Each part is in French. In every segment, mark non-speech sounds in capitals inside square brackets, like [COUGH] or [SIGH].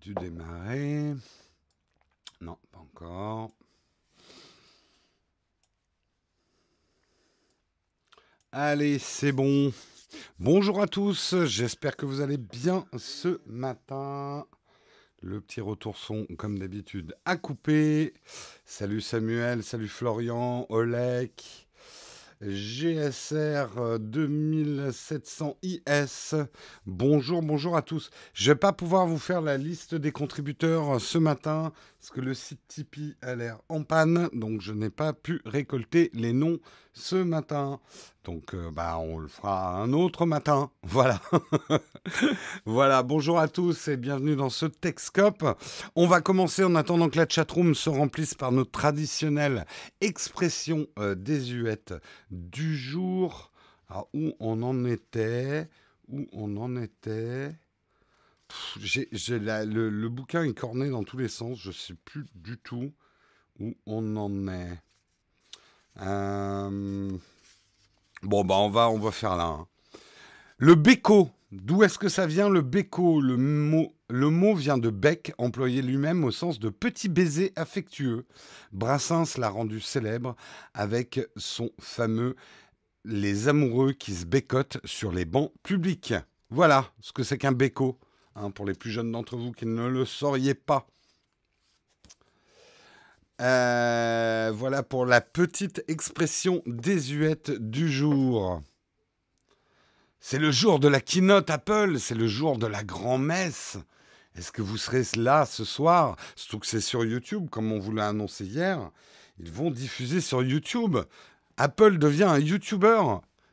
dû démarrer. Non, pas encore. Allez, c'est bon. Bonjour à tous, j'espère que vous allez bien ce matin. Le petit retour son, comme d'habitude, à couper. Salut Samuel, salut Florian, Olek. GSR 2700 IS. Bonjour, bonjour à tous. Je vais pas pouvoir vous faire la liste des contributeurs ce matin parce que le site Tipeee a l'air en panne, donc je n'ai pas pu récolter les noms ce matin. Donc, euh, bah, on le fera un autre matin. [LAUGHS] Voilà. [LAUGHS] voilà. Bonjour à tous et bienvenue dans ce Texcope. On va commencer en attendant que la chatroom se remplisse par notre traditionnelle expression euh, du jour. Alors, où on en était? Où on en était? Le, bouquin est corné dans tous les sens. Je ne sais plus du tout où on en est. Euh, bon, bah on va, faire là. Hein. Le béco. D'où est-ce que ça vient le béco le mot, le mot vient de bec, employé lui-même au sens de petit baiser affectueux. Brassens l'a rendu célèbre avec son fameux Les amoureux qui se bécotent sur les bancs publics. Voilà ce que c'est qu'un béco. Hein, pour les plus jeunes d'entre vous qui ne le sauriez pas. Euh, voilà pour la petite expression désuète du jour. C'est le jour de la keynote Apple, c'est le jour de la grand-messe. Est-ce que vous serez là ce soir? Surtout que c'est sur YouTube, comme on vous l'a annoncé hier. Ils vont diffuser sur YouTube. Apple devient un YouTuber.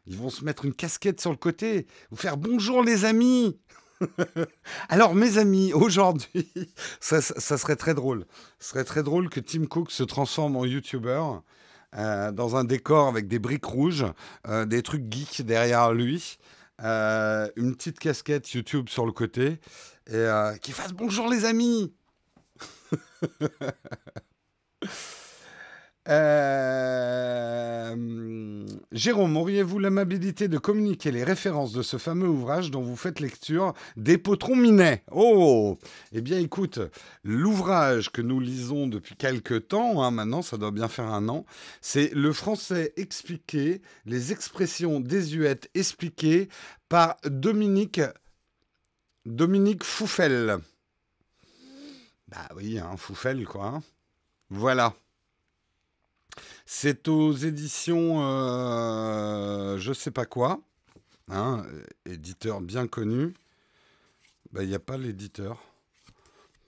Ils vont se mettre une casquette sur le côté, vous faire bonjour les amis. [LAUGHS] Alors, mes amis, aujourd'hui, [LAUGHS] ça, serait très drôle. Ce serait très drôle que Tim Cook se transforme en YouTuber euh, dans un décor avec des briques rouges, euh, des trucs geeks derrière lui, euh, une petite casquette YouTube sur le côté, et qu'il fasse bonjour les amis. [LAUGHS] Euh, Jérôme, auriez-vous l'amabilité de communiquer les références de ce fameux ouvrage dont vous faites lecture, Des potrons minets? Oh Eh bien, écoute, l'ouvrage que nous lisons depuis quelque temps, hein, maintenant, ça doit bien faire un an, c'est Le français expliqué, les expressions désuètes expliquées par Dominique, Dominique Fouffel. Bah oui, hein, Fouffel, quoi. Hein. Voilà. C'est aux éditions euh, je sais pas quoi, hein, éditeur bien connu. Bah, il n'y a pas l'éditeur.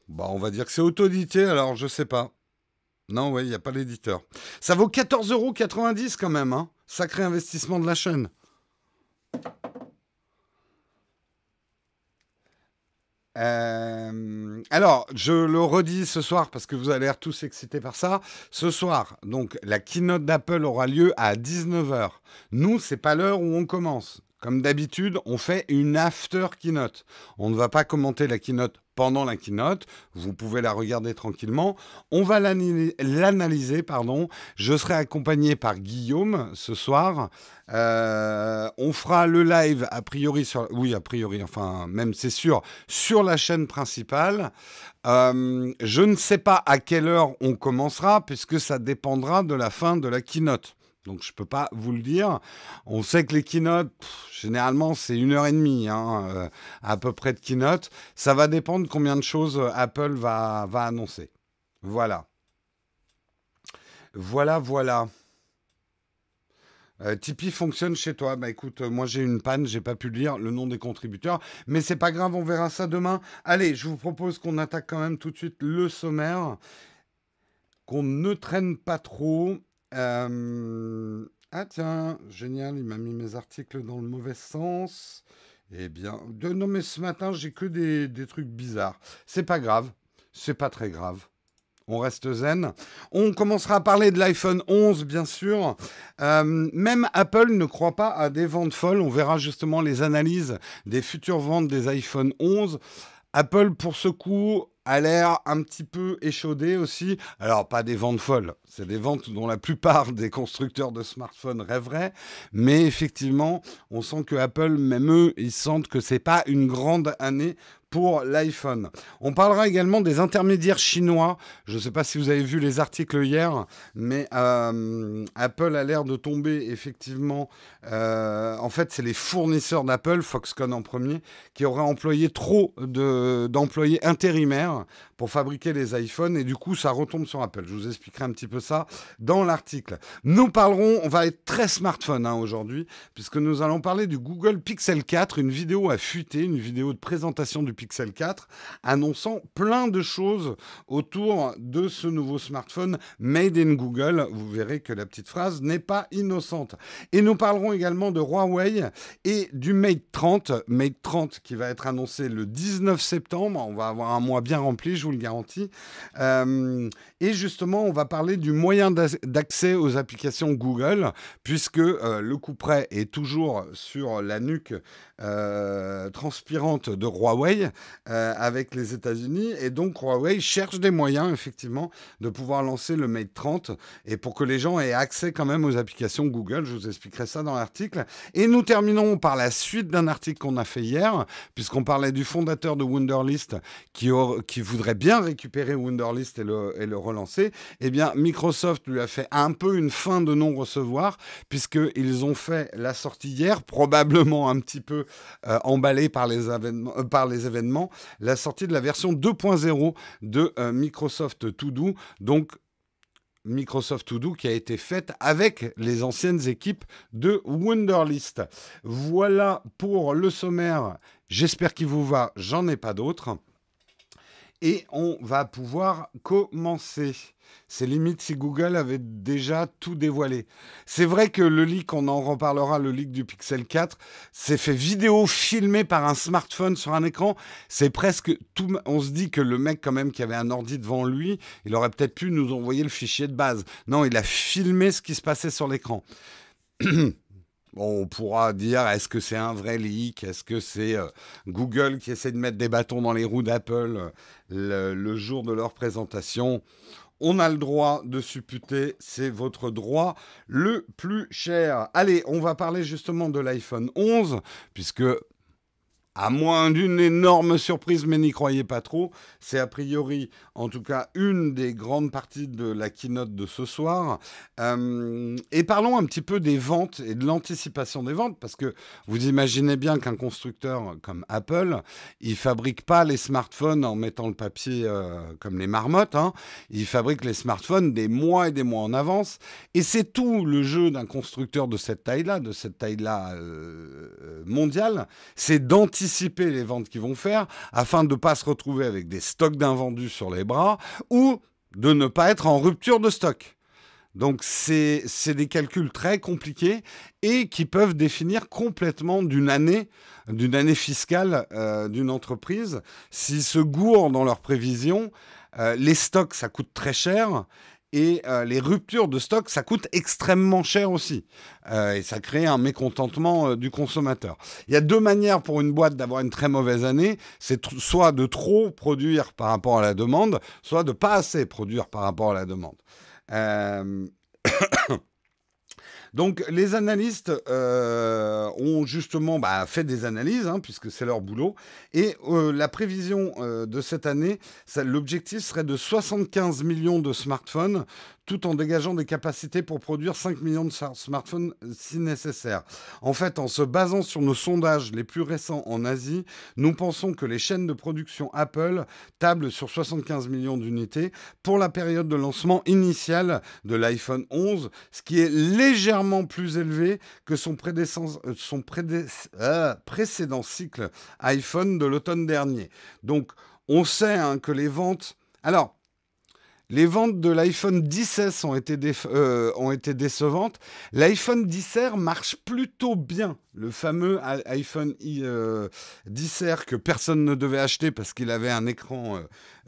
Bah, on va dire que c'est auto-édité, alors je sais pas. Non, ouais, il n'y a pas l'éditeur. Ça vaut 14,90 euros quand même, hein. Sacré investissement de la chaîne. Euh, alors, je le redis ce soir parce que vous allez tous excités par ça. Ce soir, donc, la keynote d'Apple aura lieu à 19h. Nous, c'est pas l'heure où on commence. Comme d'habitude, on fait une after keynote. On ne va pas commenter la keynote pendant la keynote. Vous pouvez la regarder tranquillement. On va l'analyser, pardon. Je serai accompagné par Guillaume ce soir. Euh, on fera le live a priori sur, oui a priori, enfin même c'est sûr, sur la chaîne principale. Euh, je ne sais pas à quelle heure on commencera puisque ça dépendra de la fin de la keynote. Donc je ne peux pas vous le dire. On sait que les keynotes, généralement, c'est une heure et demie hein, euh, à peu près de keynote. Ça va dépendre combien de choses euh, Apple va, annoncer. Voilà. Voilà, voilà. Euh, Tipeee fonctionne chez toi. Bah écoute, moi j'ai une panne, j'ai pas pu lire le nom des contributeurs, mais c'est pas grave, on verra ça demain. Allez, je vous propose qu'on attaque quand même tout de suite le sommaire, qu'on ne traîne pas trop. Ah tiens, génial, il m'a mis mes articles dans le mauvais sens. Eh bien, de... non mais ce matin, j'ai que des, des trucs bizarres. C'est pas grave, c'est pas très grave. On reste zen. On commencera à parler de l'iPhone 11, bien sûr. Même Apple ne croit pas à des ventes folles. On verra justement les analyses des futures ventes des iPhone 11. Apple, pour ce coup, a l'air un petit peu échaudé aussi. Alors, pas des ventes folles, c'est des ventes dont la plupart [LAUGHS] des constructeurs de smartphones rêveraient, mais effectivement, on sent que Apple, même eux, ils sentent que c'est pas une grande année pour l'iPhone. On parlera également des intermédiaires chinois. Je ne sais pas si vous avez vu les articles hier, mais euh, Apple a l'air de tomber effectivement. Euh, en fait, c'est les fournisseurs d'Apple, Foxconn en premier, qui auraient employé trop d'employés intérimaires pour fabriquer les iPhones et du coup ça retombe sur Apple. Je vous expliquerai un petit peu ça dans l'article. Nous parlerons, on va être très smartphone hein, aujourd'hui, puisque nous allons parler du Google Pixel 4. Une vidéo a fuité, une vidéo de présentation du Pixel 4, annonçant plein de choses autour de ce nouveau smartphone made in Google. Vous verrez que la petite phrase n'est pas innocente. Et nous parlerons également de Huawei et du Mate 30, Mate 30 qui va être annoncé le 19 septembre. On va avoir un mois bien rempli, je vous le garantis. Euh, et justement, on va parler du moyen d'accès aux applications Google, puisque euh, le coup près est toujours sur la nuque euh, transpirante de Huawei avec les États-Unis. Et donc, Huawei cherche des moyens, effectivement, de pouvoir lancer le Mate 30 et pour que les gens aient accès quand même aux applications Google. Je vous expliquerai ça dans l'article. Et nous terminons par la suite d'un article qu'on a fait hier, puisqu'on parlait du fondateur de Wunderlist qui, qui voudrait bien récupérer Wunderlist et le, et le relancer, eh bien, Microsoft lui a fait un peu une fin de non-recevoir, puisqu'ils ont fait la sortie hier, probablement un petit peu euh, emballé par les, événements, euh, par les événements, la sortie de la version 2.0 de euh, Microsoft To Do. Donc, Microsoft To Do qui a été faite avec les anciennes équipes de Wunderlist. Voilà pour le sommaire. J'espère qu'il vous va. J'en ai pas d'autres et on va pouvoir commencer. C'est limite si Google avait déjà tout dévoilé. C'est vrai que le leak, on en reparlera, le leak du Pixel 4, c'est fait vidéo filmé par un smartphone sur un écran. C'est presque tout. On se dit que le mec, quand même, qui avait un ordi devant lui, il aurait peut-être pu nous envoyer le fichier de base. Non, il a filmé ce qui se passait sur l'écran. [CLEARS THROAT] on pourra dire est-ce que c'est un vrai leak? Est-ce que c'est euh, Google qui essaie de mettre des bâtons dans les roues d'Apple euh, le, jour de leur présentation? On a le droit de supputer, c'est votre droit le plus cher. Allez, on va parler justement de l'iPhone 11, puisque à moins d'une énorme surprise, mais n'y croyez pas trop. C'est a priori, en tout cas, une des grandes parties de la keynote de ce soir. Euh, et parlons un petit peu des ventes et de l'anticipation des ventes, parce que vous imaginez bien qu'un constructeur comme Apple, il fabrique pas les smartphones en mettant le papier euh, comme les marmottes. Hein. Il fabrique les smartphones des mois et des mois en avance. Et c'est tout le jeu d'un constructeur de cette taille-là, de cette taille-là euh, mondiale, c'est d'anticiper les ventes qu'ils vont faire afin de ne pas se retrouver avec des stocks d'invendus sur les bras ou de ne pas être en rupture de stock. Donc c'est des calculs très compliqués et qui peuvent définir complètement d'une année, d'une année fiscale euh, d'une entreprise. S'ils se gourent dans leurs prévisions, euh, les stocks, ça coûte très cher et euh, les ruptures de stock, ça coûte extrêmement cher aussi. Euh, et ça crée un mécontentement euh, du consommateur. Il y a deux manières pour une boîte d'avoir une très mauvaise année. C'est soit de trop produire par rapport à la demande, soit de pas assez produire par rapport à la demande. Donc les analystes euh, ont justement bah, fait des analyses, hein, puisque c'est leur boulot, et euh, la prévision euh, de cette année, l'objectif serait de 75 millions de smartphones, tout en dégageant des capacités pour produire 5 millions de smartphones si nécessaire. En fait, en se basant sur nos sondages les plus récents en Asie, nous pensons que les chaînes de production Apple tablent sur 75 millions d'unités pour la période de lancement initial de l'iPhone 11, ce qui est légèrement plus élevé que son, son euh, précédent cycle iPhone de l'automne dernier. Donc, on sait hein, que les ventes... Alors, les ventes de l'iPhone 10 ont été, euh, ont été décevantes. L'iPhone 10R marche plutôt bien. Le fameux iPhone 10R euh, que personne ne devait acheter parce qu'il avait un écran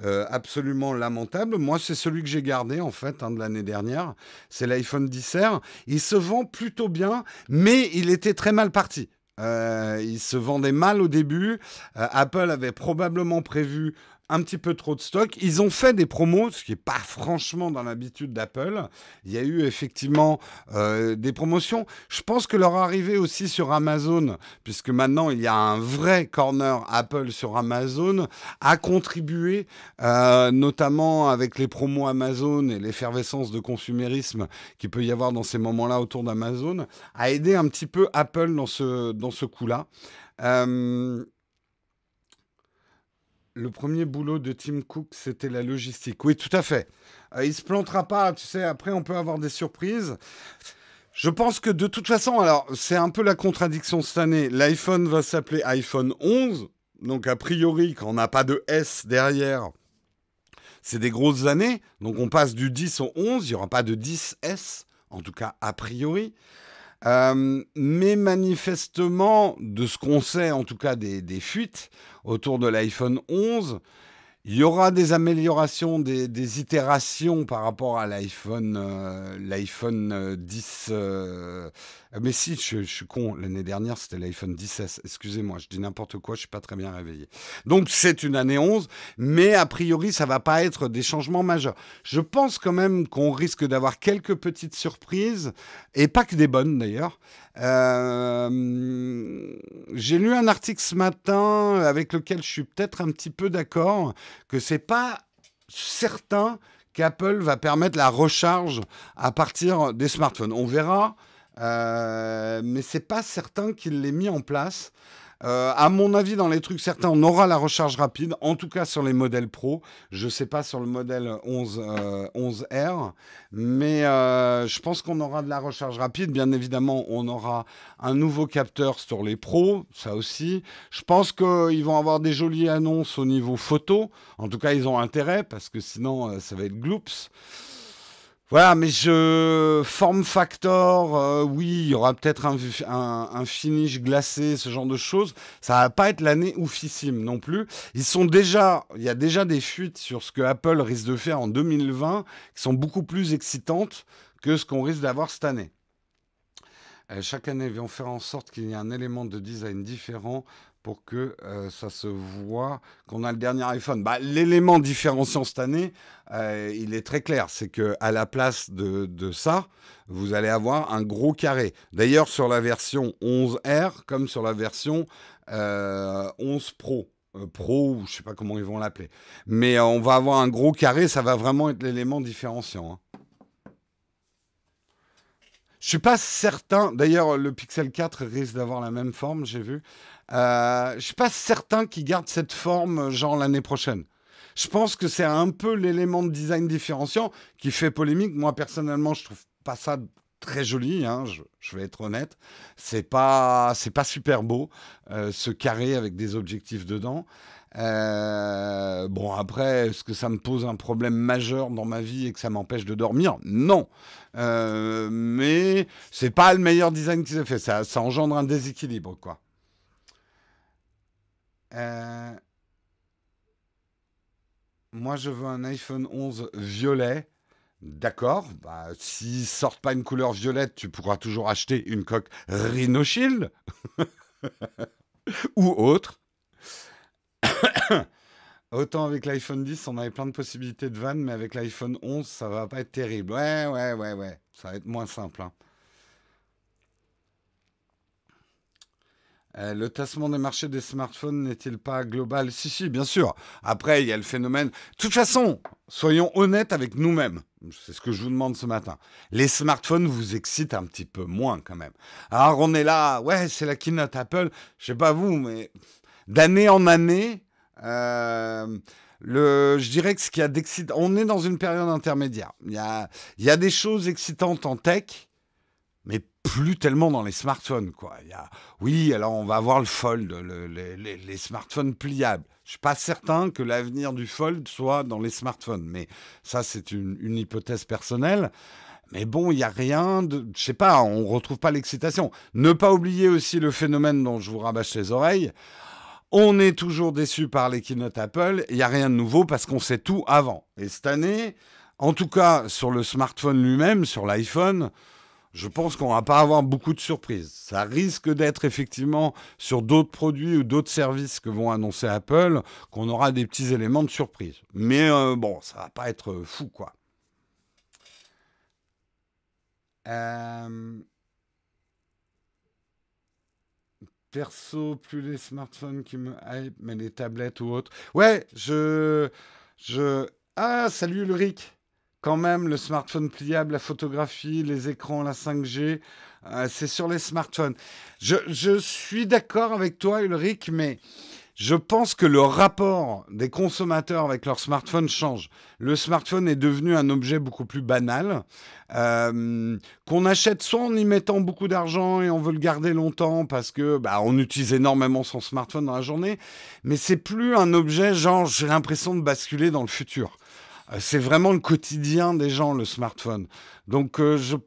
euh, absolument lamentable. Moi, c'est celui que j'ai gardé en fait hein, de l'année dernière. C'est l'iPhone 10R. Il se vend plutôt bien, mais il était très mal parti. il se vendait mal au début. Apple avait probablement prévu un petit peu trop de stock. Ils ont fait des promos, ce qui n'est pas franchement dans l'habitude d'Apple. Il y a eu effectivement euh, des promotions. Je pense que leur arrivée aussi sur Amazon, puisque maintenant il y a un vrai corner Apple sur Amazon, a contribué, euh, notamment avec les promos Amazon et l'effervescence de consumérisme qu'il peut y avoir dans ces moments-là autour d'Amazon, à aider un petit peu Apple dans ce, dans ce coup-là. Euh, le premier boulot de Tim Cook, c'était la logistique. Oui, tout à fait. Euh, il se plantera pas, tu sais, après on peut avoir des surprises. Je pense que de toute façon, alors c'est un peu la contradiction cette année. L'iPhone va s'appeler iPhone 11, donc a priori, quand on n'a pas de S derrière, c'est des grosses années. Donc on passe du 10 au 11, il n'y aura pas de 10S, en tout cas a priori. Euh, mais manifestement, de ce qu'on sait en tout cas des, fuites autour de l'iPhone 11, il y aura des améliorations, des, itérations par rapport à l'iPhone, euh, l'iPhone 10. Euh, euh, mais si, je, suis con. L'année dernière, c'était l'iPhone 10 Excusez-moi, je dis n'importe quoi. Je suis pas très bien réveillé. Donc c'est une année 11, mais a priori, ça va pas être des changements majeurs. Je pense quand même qu'on risque d'avoir quelques petites surprises et pas que des bonnes d'ailleurs. Euh, j'ai lu un article ce matin avec lequel je suis peut-être un petit peu d'accord que c'est pas certain qu'Apple va permettre la recharge à partir des smartphones. On verra, euh, mais c'est pas certain qu'il l'ait mis en place. Euh, à mon avis, dans les trucs certains, on aura la recharge rapide, en tout cas sur les modèles Pro. Je ne sais pas sur le modèle 11, 11R, euh, mais euh, je pense qu'on aura de la recharge rapide. Bien évidemment, on aura un nouveau capteur sur les Pro, ça aussi. Je pense qu'ils vont avoir des jolies annonces au niveau photo. En tout cas, ils ont intérêt, parce que sinon, ça va être gloops. Voilà, mais je form factor, euh, oui, il y aura peut-être un, finish glacé, ce genre de choses. Ça va pas être l'année oufissime non plus. Ils sont déjà, il y a déjà des fuites sur ce que Apple risque de faire en 2020 qui sont beaucoup plus excitantes que ce qu'on risque d'avoir cette année. Euh, chaque année, ils vont faire en sorte qu'il y ait un élément de design différent pour que euh, ça se voit qu'on a le dernier iPhone. Bah, L'élément différenciant cette année, euh, il est très clair, c'est que à la place de, de, ça, vous allez avoir un gros carré. D'ailleurs, sur la version 11R, comme sur la version 11 euh, Pro. Pro, ou je sais pas comment ils vont l'appeler. Mais on va avoir un gros carré, ça va vraiment être l'élément différenciant. Hein. Je suis pas certain. D'ailleurs, le Pixel 4 risque d'avoir la même forme, j'ai vu. Euh, je suis pas certain qu'il garde cette forme genre l'année prochaine. Je pense que c'est un peu l'élément de design différenciant qui fait polémique. Moi personnellement, je trouve pas ça très joli. Hein, je, vais être honnête. C'est pas c'est pas super beau euh, ce carré avec des objectifs dedans. Euh, bon, après, est-ce que ça me pose un problème majeur dans ma vie et que ça m'empêche de dormir? Non. Euh, mais c'est pas le meilleur design qu'ils aient fait. Ça, ça engendre un déséquilibre, quoi. Euh, moi, je veux un iPhone 11 violet. D'accord. Bah, S'ils sortent pas une couleur violette, tu pourras toujours acheter une coque Rhino Shield [LAUGHS] ou autre. [COUGHS] Autant avec l'iPhone 10, on avait plein de possibilités de vannes, mais avec l'iPhone 11, ça va pas être terrible. Ouais, ouais, ouais, ouais. Ça va être moins simple. Hein. Euh, le tassement des marchés des smartphones n'est-il pas global? Si, si, bien sûr. Après, il y a le phénomène. De toute façon, soyons honnêtes avec nous-mêmes. C'est ce que je vous demande ce matin. Les smartphones vous excitent un petit peu moins quand même. Alors, on est là, ouais, c'est la keynote Apple. Je sais pas vous, mais d'année en année, euh, le, je dirais que ce qui a d'excitant, on est dans une période intermédiaire. Il y a, il y a des choses excitantes en tech, mais plus tellement dans les smartphones. Quoi. Il y a, oui, alors on va avoir le Fold, les, smartphones pliables. Je suis pas certain que l'avenir du Fold soit dans les smartphones, mais ça c'est une, hypothèse personnelle. Mais bon, il n'y a rien de... Je sais pas, on retrouve pas l'excitation. Ne pas oublier aussi le phénomène dont je vous rabâche les oreilles. On est toujours déçu par les keynote Apple. Il n'y a rien de nouveau parce qu'on sait tout avant. Et cette année, en tout cas sur le smartphone lui-même, sur l'iPhone, je pense qu'on va pas avoir beaucoup de surprises. Ça risque d'être effectivement sur d'autres produits ou d'autres services que vont annoncer Apple qu'on aura des petits éléments de surprise. Mais euh, bon, ça va pas être fou, quoi. Euh, perso, plus les smartphones qui me hype, mais les tablettes ou autres. Ouais, je, je. Ah, salut Ulrich quand même, le smartphone pliable, la photographie, les écrans, la 5G, euh, c'est sur les smartphones. Je, suis d'accord avec toi, Ulrich, mais je pense que le rapport des consommateurs avec leur smartphone change. Le smartphone est devenu un objet beaucoup plus banal, euh, qu'on achète soit en y mettant beaucoup d'argent et on veut le garder longtemps parce que bah, on utilise énormément son smartphone dans la journée, mais c'est plus un objet genre j'ai l'impression de basculer dans le futur. Euh, c'est vraiment le quotidien des gens, le smartphone. Donc, euh, je,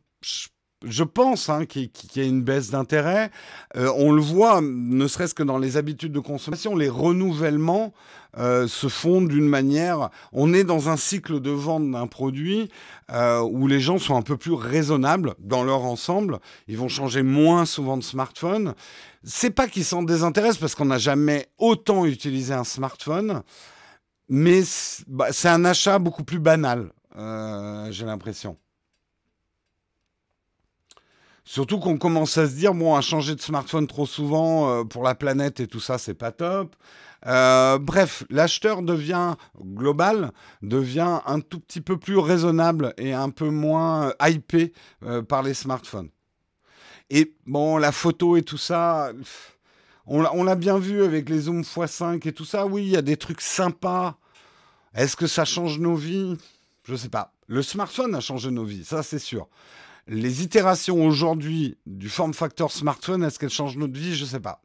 je, pense hein, qu'il y a une baisse d'intérêt. Euh, on le voit, ne serait-ce que dans les habitudes de consommation, les renouvellements se font d'une manière. On est dans un cycle de vente d'un produit où les gens sont un peu plus raisonnables dans leur ensemble. Ils vont changer moins souvent de smartphone. C'est pas qu'ils s'en désintéressent parce qu'on n'a jamais autant utilisé un smartphone mais bah, c'est un achat beaucoup plus banal, euh, j'ai l'impression. Surtout qu'on commence à se dire, bon, à changer de smartphone trop souvent euh, pour la planète et tout ça, c'est pas top. Euh, bref, l'acheteur devient global, devient un tout petit peu plus raisonnable et un peu moins hypé par les smartphones. Et bon, la photo et tout ça, on l'a bien vu avec les zooms x5 et tout ça. Oui, il y a des trucs sympas. Est-ce que ça change nos vies? Je ne sais pas. Le smartphone a changé nos vies, ça c'est sûr. Les itérations aujourd'hui du form factor smartphone, est-ce qu'elles changent notre vie? Je ne sais pas.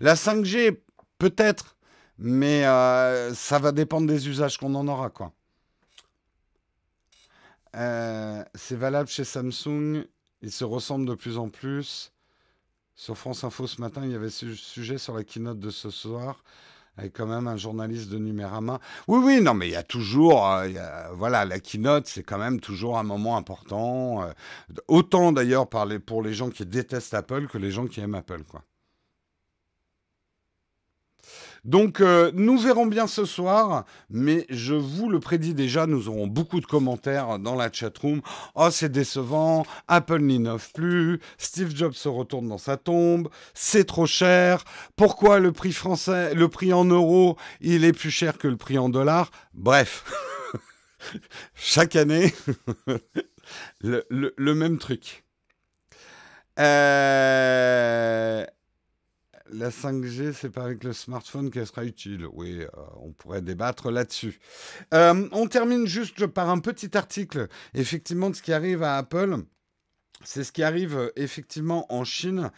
La 5G, peut-être, mais euh, ça va dépendre des usages qu'on en aura, quoi. Euh, c'est valable chez Samsung. Ils se ressemblent de plus en plus. Sur France Info ce matin, il y avait ce sujet sur la keynote de ce soir avec quand même un journaliste de Numérama. Oui, oui, non, mais il y a toujours, euh, voilà, la keynote, c'est quand même toujours un moment important. Euh, autant d'ailleurs pour les gens qui détestent Apple que les gens qui aiment Apple, quoi. Donc euh, nous verrons bien ce soir, mais je vous le prédis déjà, nous aurons beaucoup de commentaires dans la chatroom. Oh c'est décevant, Apple n'innove plus, Steve Jobs se retourne dans sa tombe, c'est trop cher, pourquoi le prix français, le prix en euros, il est plus cher que le prix en dollars? Bref, [LAUGHS] chaque année, [LAUGHS] le, même truc. Euh, la 5G, c'est pas avec le smartphone qu'elle sera utile. Oui, euh, on pourrait débattre là-dessus. Euh, on termine juste par un petit article, effectivement, de ce qui arrive à Apple. C'est ce qui arrive euh, effectivement en Chine.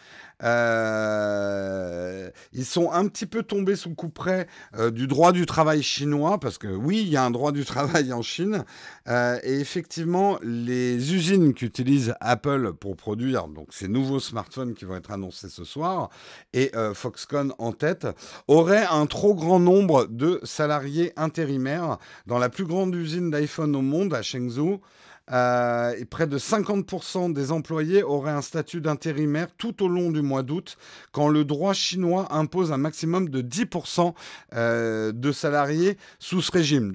Euh, ils sont un petit peu tombés sous le coup près euh, du droit du travail chinois, parce que oui, il y a un droit du [LAUGHS] travail en Chine. et effectivement, les usines qu'utilise Apple pour produire donc, ces nouveaux smartphones qui vont être annoncés ce soir, et Foxconn en tête, auraient un trop grand nombre de salariés intérimaires dans la plus grande usine d'iPhone au monde, à Shenzhou. Euh, et près de 50% des employés auraient un statut d'intérimaire tout au long du mois d'août, quand le droit chinois impose un maximum de 10% euh, de salariés sous ce régime.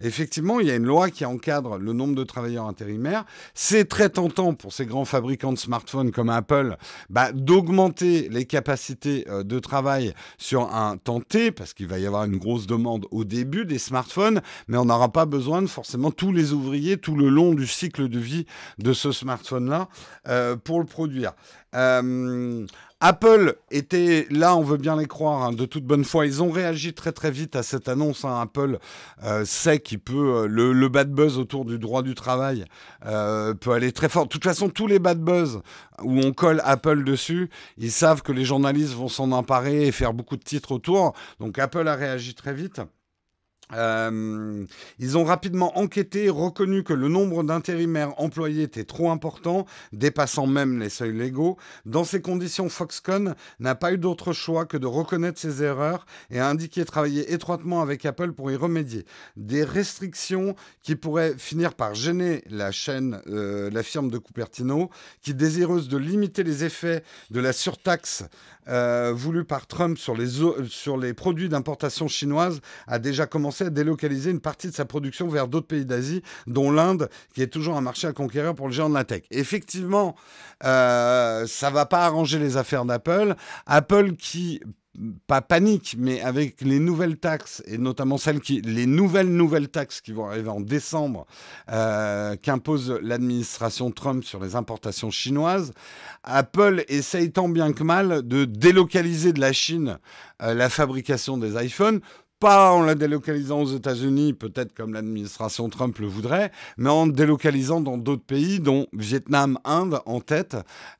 Effectivement, il y a une loi qui encadre le nombre de travailleurs intérimaires. C'est très tentant pour ces grands fabricants de smartphones comme Apple bah, d'augmenter les capacités euh, de travail sur un temps T, parce qu'il va y avoir une grosse demande au début des smartphones, mais on n'aura pas besoin de forcément tous les ouvriers tout le long du cycle de vie de ce smartphone-là euh, pour le produire. Euh, Apple était là, on veut bien les croire, hein, de toute bonne foi. Ils ont réagi très très vite à cette annonce. Hein. Apple euh, sait qu'il peut euh, le, bad buzz autour du droit du travail euh, peut aller très fort. De toute façon, tous les bad buzz où on colle Apple dessus, ils savent que les journalistes vont s'en emparer et faire beaucoup de titres autour. Donc Apple a réagi très vite. Euh, ils ont rapidement enquêté reconnu que le nombre d'intérimaires employés était trop important, dépassant même les seuils légaux. Dans ces conditions, Foxconn n'a pas eu d'autre choix que de reconnaître ses erreurs et a indiqué travailler étroitement avec Apple pour y remédier. Des restrictions qui pourraient finir par gêner la chaîne, euh, la firme de Cupertino, qui désireuse de limiter les effets de la surtaxe euh, voulu par Trump sur les, sur les produits d'importation chinoise a déjà commencé à délocaliser une partie de sa production vers d'autres pays d'Asie, dont l'Inde, qui est toujours un marché à conquérir pour le géant de la tech. Effectivement, euh, ça va pas arranger les affaires d'Apple. Apple qui pas panique, mais avec les nouvelles taxes, et notamment celles qui, les nouvelles nouvelles taxes qui vont arriver en décembre, euh, qu'impose l'administration Trump sur les importations chinoises, Apple essaye tant bien que mal de délocaliser de la Chine euh, la fabrication des iPhones pas en la délocalisant aux États-Unis, peut-être comme l'administration Trump le voudrait, mais en délocalisant dans d'autres pays, dont Vietnam, Inde en tête,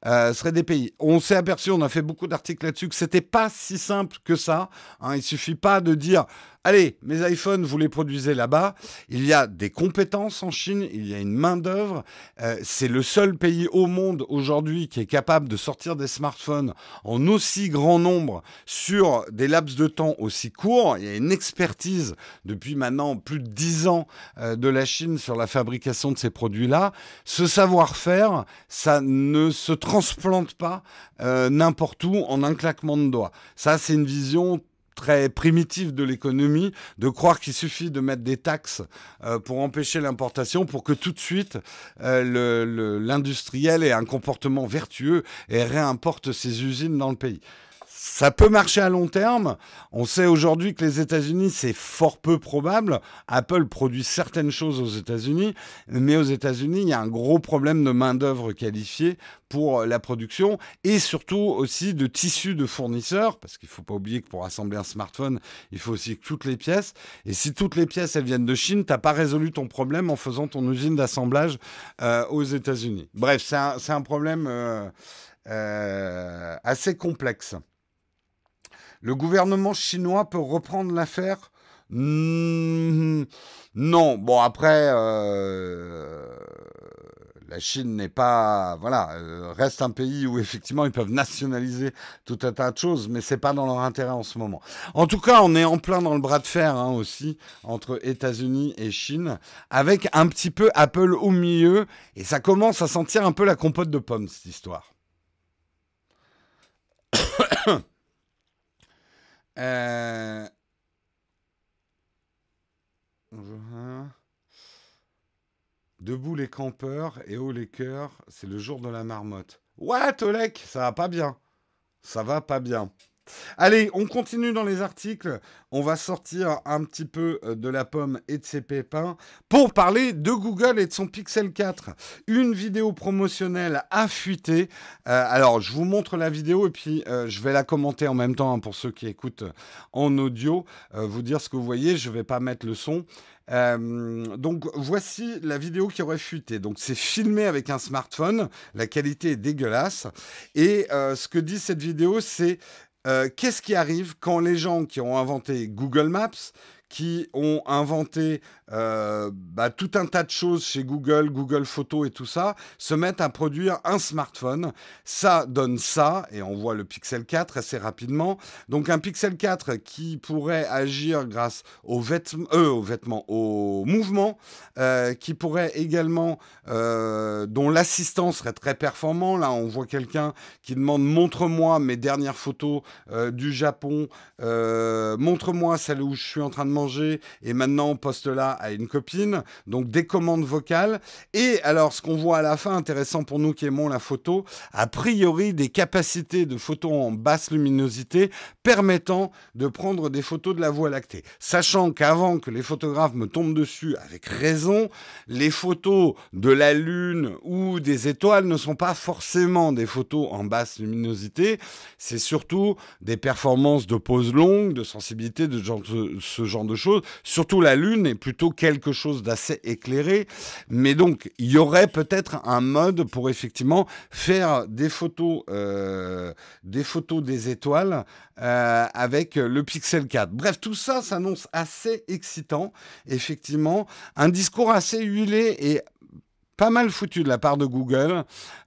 euh, seraient des pays. On s'est aperçu, on a fait beaucoup d'articles là-dessus, que c'était pas si simple que ça. Hein. Il suffit pas de dire Allez, mes iPhones, vous les produisez là-bas. Il y a des compétences en Chine, il y a une main-d'œuvre. Euh, c'est le seul pays au monde aujourd'hui qui est capable de sortir des smartphones en aussi grand nombre sur des laps de temps aussi courts. Il y a une expertise depuis maintenant plus de dix ans euh, de la Chine sur la fabrication de ces produits-là. Ce savoir-faire, ça ne se transplante pas euh, n'importe où en un claquement de doigts. Ça, c'est une vision très primitif de l'économie de croire qu'il suffit de mettre des taxes euh, pour empêcher l'importation pour que tout de suite euh, l'industriel ait un comportement vertueux et réimporte ses usines dans le pays. Ça peut marcher à long terme. On sait aujourd'hui que les États-Unis, c'est fort peu probable. Apple produit certaines choses aux États-Unis, mais aux États-Unis, il y a un gros problème de main-d'œuvre qualifiée pour la production et surtout aussi de tissus de fournisseurs, parce qu'il ne faut pas oublier que pour assembler un smartphone, il faut aussi toutes les pièces. Et si toutes les pièces, elles viennent de Chine, tu n'as pas résolu ton problème en faisant ton usine d'assemblage euh, aux États-Unis. Bref, c'est un, problème euh, euh, assez complexe. Le gouvernement chinois peut reprendre l'affaire? Hmm, Non. Bon, après, euh, la Chine n'est pas. Voilà, euh, reste un pays où effectivement ils peuvent nationaliser tout un tas de choses, mais c'est pas dans leur intérêt en ce moment. En tout cas, on est en plein dans le bras de fer hein, aussi entre États-Unis et Chine, avec un petit peu Apple au milieu, et ça commence à sentir un peu la compote de pommes cette histoire. Euh, Debout les campeurs et haut les cœurs, c'est le jour de la marmotte. Ouais, Tolek, ça va pas bien. Ça va pas bien. Allez, on continue dans les articles. On va sortir un petit peu euh, de la pomme et de ses pépins pour parler de Google et de son Pixel 4. Une vidéo promotionnelle a fuité. Euh, alors, je vous montre la vidéo et puis euh, je vais la commenter en même temps hein, pour ceux qui écoutent en audio. vous dire ce que vous voyez. Je ne vais pas mettre le son. donc voici la vidéo qui aurait fuité. Donc c'est filmé avec un smartphone, la qualité est dégueulasse. Et ce que dit cette vidéo, c'est euh, qu'est-ce qui arrive quand les gens qui ont inventé Google Maps, qui ont inventé euh, bah, tout un tas de choses chez Google, Google Photos et tout ça, se mettent à produire un smartphone. Ça donne ça, et on voit le Pixel 4 assez rapidement. Donc un Pixel 4 qui pourrait agir grâce aux vêtements, euh, aux vêtements, aux mouvements, euh, qui pourrait également, dont l'assistant serait très performant. Là, on voit quelqu'un qui demande montre-moi mes dernières photos du Japon, montre-moi celle où je suis en train de et maintenant poste là à une copine, donc des commandes vocales. Et alors, ce qu'on voit à la fin, intéressant pour nous qui aimons la photo, a priori des capacités de photos en basse luminosité permettant de prendre des photos de la Voie lactée. Sachant qu'avant que les photographes me tombent dessus avec raison, les photos de la Lune ou des étoiles ne sont pas forcément des photos en basse luminosité, c'est surtout des performances de pose longue, de sensibilité, de ce genre choses. Surtout la Lune est plutôt quelque chose d'assez éclairé. Mais donc, il y aurait peut-être un mode pour effectivement faire des photos, euh, des photos des étoiles euh, avec le Pixel 4. Bref, tout ça s'annonce assez excitant. Effectivement, un discours assez huilé et pas mal foutu de la part de Google.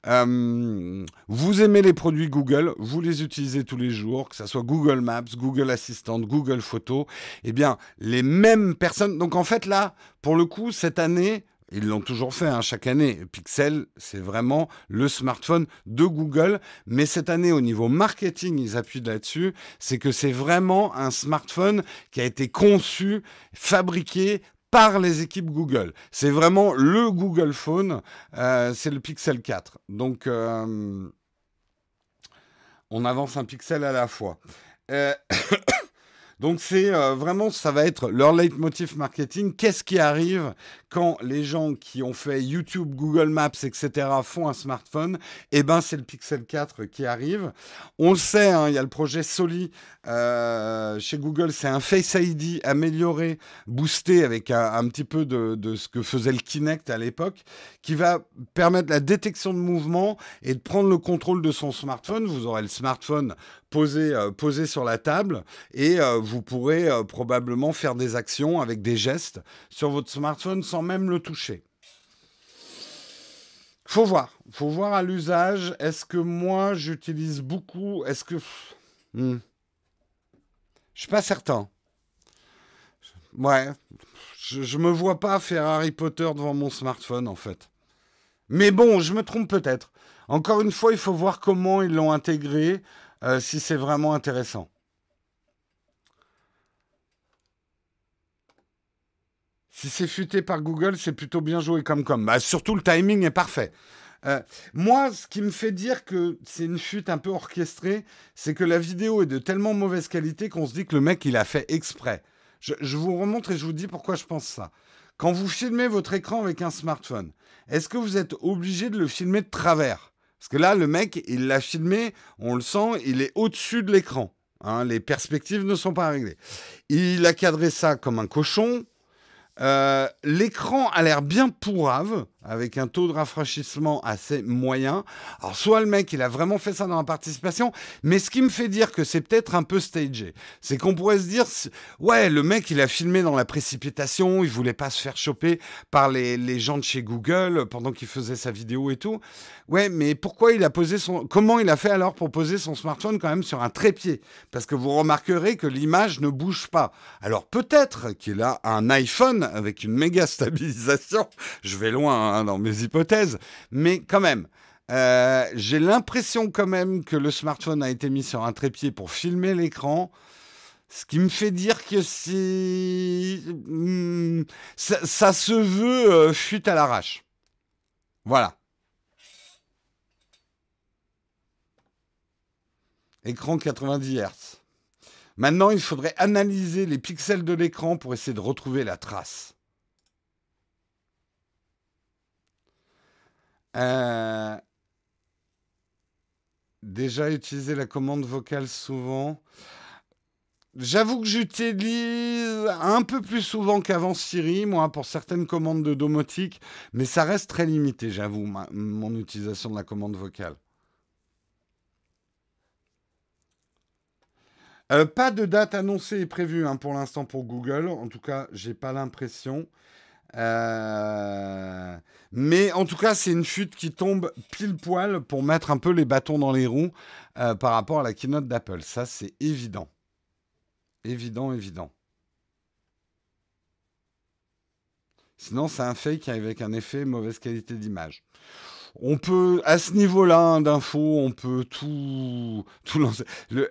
Euh, vous aimez les produits Google, vous les utilisez tous les jours, que ce soit Google Maps, Google Assistant, Google Photos. Eh bien, les mêmes personnes. Donc en fait là, pour le coup, cette année, ils l'ont toujours fait hein, chaque année. Pixel, c'est vraiment le smartphone de Google. Mais cette année, au niveau marketing, ils appuient là-dessus. C'est que c'est vraiment un smartphone qui a été conçu, fabriqué par les équipes Google. C'est vraiment le Google Phone, euh, c'est le Pixel 4. Donc, euh, on avance un pixel à la fois. Euh, donc c'est vraiment, ça va être leur leitmotiv marketing. Qu'est-ce qui arrive quand les gens qui ont fait YouTube, Google Maps, etc. font un smartphone, eh ben c'est le Pixel 4 qui arrive. On le sait, hein, il y a le projet Soli euh, chez Google, c'est un Face ID amélioré, boosté avec un, petit peu de, de, ce que faisait le Kinect à l'époque, qui va permettre la détection de mouvement et de prendre le contrôle de son smartphone. Vous aurez le smartphone euh, posé sur la table et euh, vous pourrez probablement faire des actions avec des gestes sur votre smartphone sans même le toucher. Faut voir, faut voir à l'usage. Est-ce que moi j'utilise beaucoup? Est-ce que hmm. je suis pas certain. Ouais, je, je me vois pas faire Harry Potter devant mon smartphone en fait. Mais bon, je me trompe peut-être. Encore une fois, il faut voir comment ils l'ont intégré, euh, si c'est vraiment intéressant. Si c'est futé par Google, c'est plutôt bien joué comme comme. Bah, surtout, le timing est parfait. Euh, moi, ce qui me fait dire que c'est une chute un peu orchestrée, c'est que la vidéo est de tellement mauvaise qualité qu'on se dit que le mec, il a fait exprès. Je, je, vous remontre et je vous dis pourquoi je pense ça. Quand vous filmez votre écran avec un smartphone, est-ce que vous êtes obligé de le filmer de travers? Parce que là, le mec, il l'a filmé, on le sent, il est au-dessus de l'écran. Hein, les perspectives ne sont pas réglées. Il a cadré ça comme un cochon, euh, l'écran a l'air bien pourrave, avec un taux de rafraîchissement assez moyen. Alors, soit le mec, il a vraiment fait ça dans la participation, mais ce qui me fait dire que c'est peut-être un peu stagé, c'est qu'on pourrait se dire, ouais, le mec, il a filmé dans la précipitation, il voulait pas se faire choper par les, les gens de chez Google pendant qu'il faisait sa vidéo et tout. Ouais, mais pourquoi il a posé son... Comment il a fait alors pour poser son smartphone quand même sur un trépied? Parce que vous remarquerez que l'image ne bouge pas. Alors peut-être qu'il a un iPhone avec une méga stabilisation. Je vais loin hein, dans mes hypothèses. Mais quand même, euh, j'ai l'impression quand même que le smartphone a été mis sur un trépied pour filmer l'écran. Ce qui me fait dire que c'est... Hmm, ça, se veut euh, chute à l'arrache. Voilà. Écran 90 Hz. Maintenant, il faudrait analyser les pixels de l'écran pour essayer de retrouver la trace. Euh, déjà utilisé la commande vocale souvent. J'avoue que j'utilise un peu plus souvent qu'avant Siri, moi, pour certaines commandes de domotique, mais ça reste très limité, j'avoue, mon utilisation de la commande vocale. Euh, pas de date annoncée et prévue hein, pour l'instant pour Google. En tout cas, j'ai pas l'impression. Euh, mais en tout cas, c'est une chute qui tombe pile poil pour mettre un peu les bâtons dans les roues euh, par rapport à la keynote d'Apple. Ça, c'est évident. Évident, évident. Sinon, c'est un fake avec un effet mauvaise qualité d'image. On peut, à ce niveau-là hein, d'infos, on peut tout, tout lancer. [LAUGHS]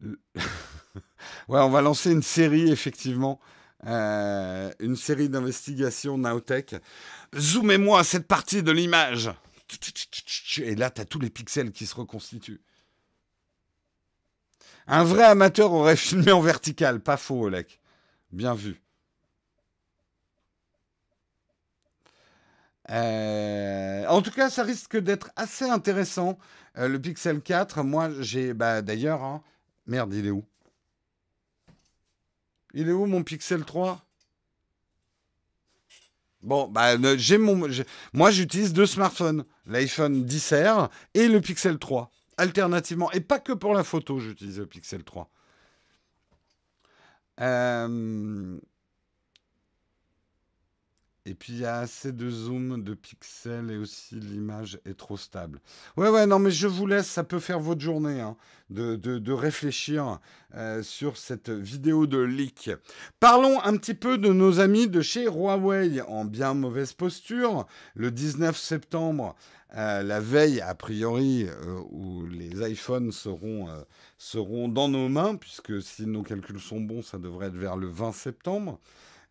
[LAUGHS] Ouais, on va lancer une série, effectivement. Euh, une série d'investigations Nowtech. Zoomez-moi cette partie de l'image. Et là, tu as tous les pixels qui se reconstituent. Un vrai amateur aurait filmé en vertical, pas faux, Olek. Bien vu. Euh, en tout cas, ça risque d'être assez intéressant. Euh, le Pixel 4, moi, j'ai bah, d'ailleurs, hein, Merde, il est où? Il est où mon Pixel 3 Bon, bah, j'ai mon, moi j'utilise deux smartphones, l'iPhone 10R et le Pixel 3, alternativement. Et pas que pour la photo, j'utilise le Pixel 3. Euh, et puis il y a assez de zoom, de pixels et aussi l'image est trop stable. Ouais, ouais, non, mais je vous laisse, ça peut faire votre journée hein, de, réfléchir euh, sur cette vidéo de leak. Parlons un petit peu de nos amis de chez Huawei en bien mauvaise posture. Le 19 septembre, euh, la veille, a priori, euh, où les iPhones seront, seront dans nos mains, puisque si nos calculs sont bons, ça devrait être vers le 20 septembre.